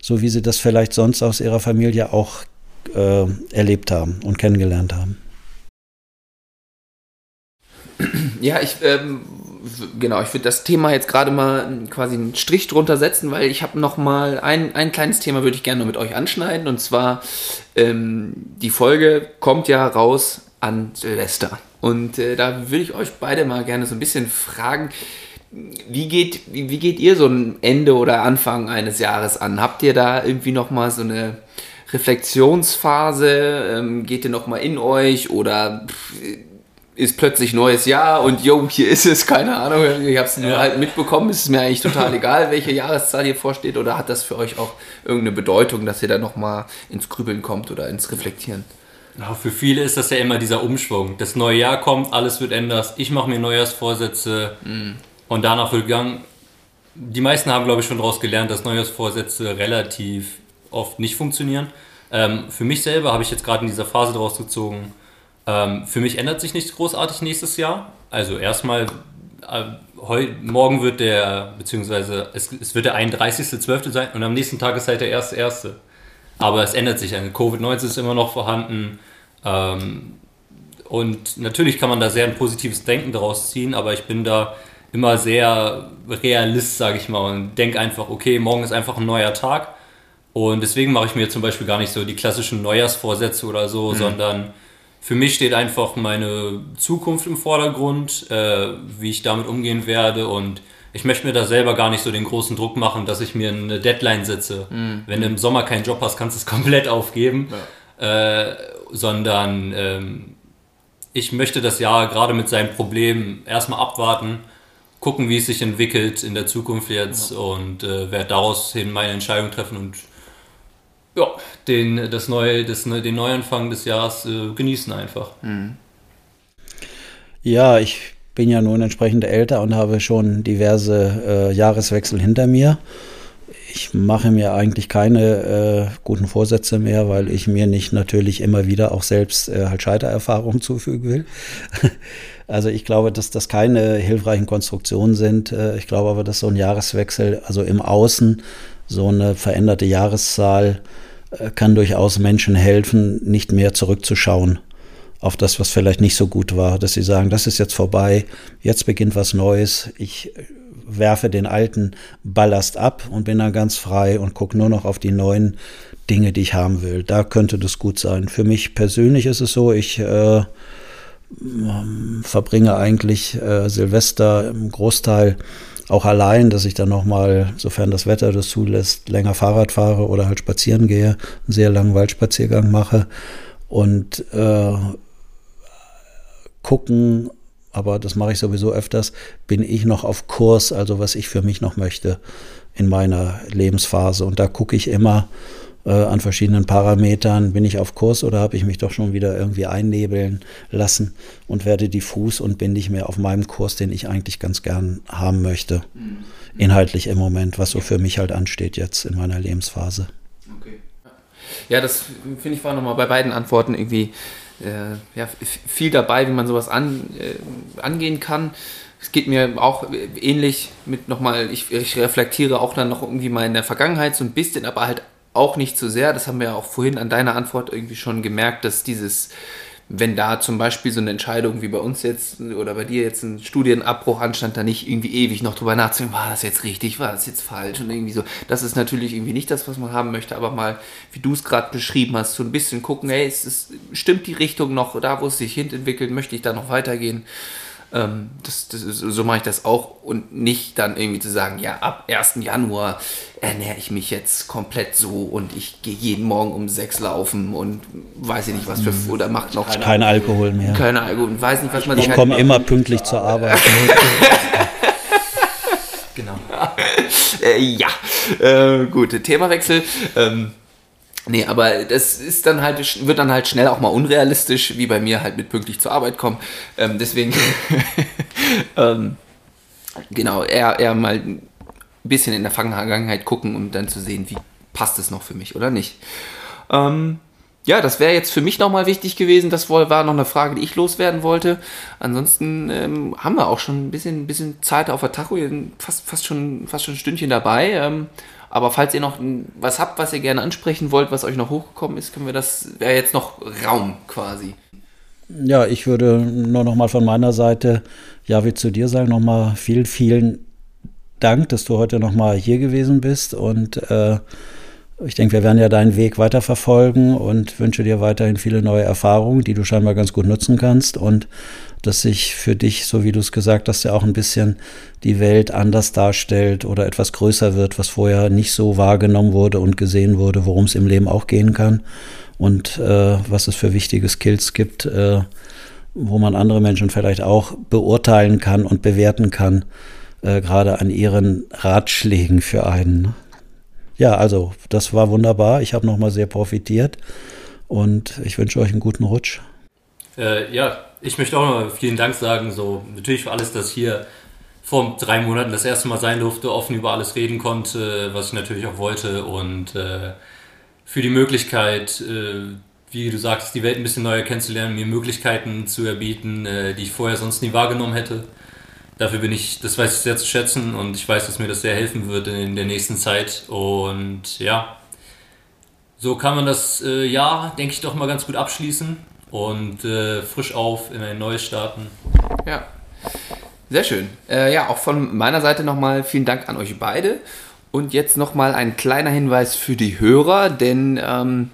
so wie sie das vielleicht sonst aus ihrer Familie auch äh, erlebt haben und kennengelernt haben. Ja, ich ähm, genau, ich würde das Thema jetzt gerade mal quasi einen Strich drunter setzen, weil ich habe noch mal ein, ein kleines Thema würde ich gerne noch mit euch anschneiden und zwar ähm, die Folge kommt ja raus an Silvester und äh, da würde ich euch beide mal gerne so ein bisschen fragen, wie geht, wie, wie geht ihr so ein Ende oder Anfang eines Jahres an? Habt ihr da irgendwie noch mal so eine Reflexionsphase? Ähm, geht ihr noch mal in euch oder pff, ist plötzlich neues Jahr und yo, hier ist es, keine Ahnung, ich habe es nur ja. halt mitbekommen, ist es mir eigentlich total egal, welche Jahreszahl hier vorsteht oder hat das für euch auch irgendeine Bedeutung, dass ihr da nochmal ins Grübeln kommt oder ins Reflektieren? Ja, für viele ist das ja immer dieser Umschwung. Das neue Jahr kommt, alles wird anders, ich mache mir Neujahrsvorsätze mm. und danach wird gegangen. Die meisten haben, glaube ich, schon daraus gelernt, dass Neujahrsvorsätze relativ oft nicht funktionieren. Ähm, für mich selber habe ich jetzt gerade in dieser Phase daraus gezogen, ähm, für mich ändert sich nichts großartig nächstes Jahr. Also erstmal, äh, heu, morgen wird der, beziehungsweise es, es wird der 31.12. sein und am nächsten Tag ist halt der 1.1. Aber es ändert sich. Also Covid-19 ist immer noch vorhanden. Ähm, und natürlich kann man da sehr ein positives Denken daraus ziehen, aber ich bin da immer sehr realist, sage ich mal, und denke einfach, okay, morgen ist einfach ein neuer Tag. Und deswegen mache ich mir zum Beispiel gar nicht so die klassischen Neujahrsvorsätze oder so, mhm. sondern für mich steht einfach meine Zukunft im Vordergrund, äh, wie ich damit umgehen werde und ich möchte mir da selber gar nicht so den großen Druck machen, dass ich mir eine Deadline setze. Mhm. Wenn du im Sommer keinen Job hast, kannst du es komplett aufgeben, ja. äh, sondern ähm, ich möchte das Jahr gerade mit seinem Problem erstmal abwarten, gucken, wie es sich entwickelt in der Zukunft jetzt ja. und äh, werde daraus hin meine Entscheidung treffen und ja, den, das neue, das, den Neuanfang des Jahres äh, genießen einfach. Mhm. Ja, ich bin ja nun entsprechend älter und habe schon diverse äh, Jahreswechsel hinter mir. Ich mache mir eigentlich keine äh, guten Vorsätze mehr, weil ich mir nicht natürlich immer wieder auch selbst äh, halt Scheitererfahrungen zufügen will. also ich glaube, dass das keine hilfreichen Konstruktionen sind. Äh, ich glaube aber, dass so ein Jahreswechsel, also im Außen, so eine veränderte Jahreszahl äh, kann durchaus Menschen helfen, nicht mehr zurückzuschauen auf das, was vielleicht nicht so gut war, dass sie sagen, das ist jetzt vorbei, jetzt beginnt was Neues, ich äh, werfe den alten Ballast ab und bin dann ganz frei und gucke nur noch auf die neuen Dinge, die ich haben will. Da könnte das gut sein. Für mich persönlich ist es so, ich äh, verbringe eigentlich äh, Silvester im Großteil auch allein, dass ich dann nochmal, sofern das Wetter das zulässt, länger Fahrrad fahre oder halt spazieren gehe, einen sehr langen Waldspaziergang mache und äh, gucken, aber das mache ich sowieso öfters, bin ich noch auf Kurs, also was ich für mich noch möchte in meiner Lebensphase. Und da gucke ich immer äh, an verschiedenen Parametern, bin ich auf Kurs oder habe ich mich doch schon wieder irgendwie einnebeln lassen und werde diffus und bin nicht mehr auf meinem Kurs, den ich eigentlich ganz gern haben möchte. Mhm. Inhaltlich im Moment, was so für mich halt ansteht jetzt in meiner Lebensphase. Okay. Ja, das finde ich war nochmal bei beiden Antworten irgendwie äh, ja, viel dabei, wie man sowas an, äh, angehen kann. Es geht mir auch ähnlich mit nochmal, ich, ich reflektiere auch dann noch irgendwie mal in der Vergangenheit so ein bisschen, aber halt auch nicht so sehr. Das haben wir ja auch vorhin an deiner Antwort irgendwie schon gemerkt, dass dieses, wenn da zum Beispiel so eine Entscheidung wie bei uns jetzt oder bei dir jetzt ein Studienabbruch anstand, da nicht irgendwie ewig noch drüber nachzudenken, war das jetzt richtig, war das jetzt falsch und irgendwie so. Das ist natürlich irgendwie nicht das, was man haben möchte, aber mal, wie du es gerade beschrieben hast, so ein bisschen gucken, hey, es ist, stimmt die Richtung noch, da wo es sich hin entwickelt, möchte ich da noch weitergehen. Ähm, das, das ist, so mache ich das auch und nicht dann irgendwie zu sagen, ja, ab 1. Januar ernähre ich mich jetzt komplett so und ich gehe jeden Morgen um sechs laufen und weiß ich nicht, was für, mhm. oder macht noch. Kein Alkohol mehr. Keine Alkohol und weiß nicht, was man Ich komme immer pünktlich zur Arbeit. genau. äh, ja, äh, gut, Themawechsel. Ähm, Nee, aber das ist dann halt, wird dann halt schnell auch mal unrealistisch, wie bei mir halt mit pünktlich zur Arbeit kommen. Ähm, deswegen, ähm, genau, eher, eher mal ein bisschen in der Vergangenheit gucken, um dann zu sehen, wie passt es noch für mich oder nicht. Ähm, ja, das wäre jetzt für mich nochmal wichtig gewesen. Das war noch eine Frage, die ich loswerden wollte. Ansonsten ähm, haben wir auch schon ein bisschen, bisschen Zeit auf der Tacho, fast, fast, schon, fast schon ein Stündchen dabei. Ähm, aber falls ihr noch was habt, was ihr gerne ansprechen wollt, was euch noch hochgekommen ist, können wir das, wäre jetzt noch Raum quasi. Ja, ich würde nur noch mal von meiner Seite, ja, wie zu dir sagen, noch mal vielen, vielen Dank, dass du heute noch mal hier gewesen bist und äh, ich denke, wir werden ja deinen Weg weiterverfolgen und wünsche dir weiterhin viele neue Erfahrungen, die du scheinbar ganz gut nutzen kannst und dass sich für dich, so wie du es gesagt hast, ja auch ein bisschen die Welt anders darstellt oder etwas größer wird, was vorher nicht so wahrgenommen wurde und gesehen wurde, worum es im Leben auch gehen kann und äh, was es für wichtige Skills gibt, äh, wo man andere Menschen vielleicht auch beurteilen kann und bewerten kann, äh, gerade an ihren Ratschlägen für einen. Ne? Ja, also das war wunderbar. Ich habe nochmal sehr profitiert und ich wünsche euch einen guten Rutsch. Äh, ja, ich möchte auch noch vielen Dank sagen. So natürlich für alles, dass hier vor drei Monaten das erste Mal sein durfte, offen über alles reden konnte, was ich natürlich auch wollte und äh, für die Möglichkeit, äh, wie du sagst, die Welt ein bisschen neuer kennenzulernen, mir Möglichkeiten zu erbieten, äh, die ich vorher sonst nie wahrgenommen hätte. Dafür bin ich, das weiß ich sehr zu schätzen und ich weiß, dass mir das sehr helfen wird in der nächsten Zeit. Und ja, so kann man das äh, Jahr, denke ich, doch mal ganz gut abschließen und äh, frisch auf in ein neues starten. Ja, sehr schön. Äh, ja, auch von meiner Seite nochmal vielen Dank an euch beide. Und jetzt nochmal ein kleiner Hinweis für die Hörer, denn ähm,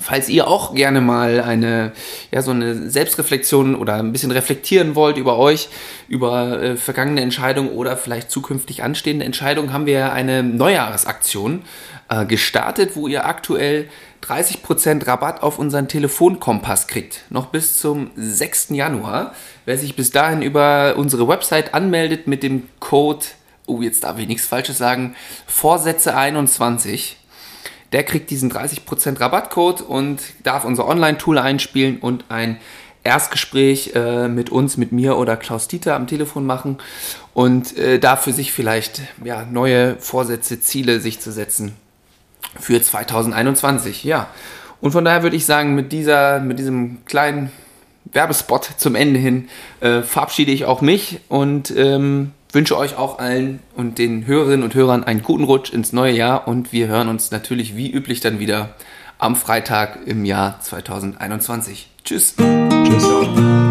Falls ihr auch gerne mal eine, ja, so eine Selbstreflexion oder ein bisschen reflektieren wollt über euch, über äh, vergangene Entscheidungen oder vielleicht zukünftig anstehende Entscheidungen, haben wir eine Neujahresaktion äh, gestartet, wo ihr aktuell 30% Rabatt auf unseren Telefonkompass kriegt. Noch bis zum 6. Januar. Wer sich bis dahin über unsere Website anmeldet mit dem Code, oh, jetzt darf ich nichts Falsches sagen, Vorsätze 21 der kriegt diesen 30% Rabattcode und darf unser Online-Tool einspielen und ein Erstgespräch äh, mit uns, mit mir oder Klaus Dieter am Telefon machen und äh, da für sich vielleicht ja, neue Vorsätze, Ziele sich zu setzen für 2021. Ja, und von daher würde ich sagen, mit, dieser, mit diesem kleinen Werbespot zum Ende hin äh, verabschiede ich auch mich und ähm, wünsche euch auch allen und den Hörerinnen und Hörern einen guten Rutsch ins neue Jahr und wir hören uns natürlich wie üblich dann wieder am Freitag im Jahr 2021. Tschüss. Tschüss.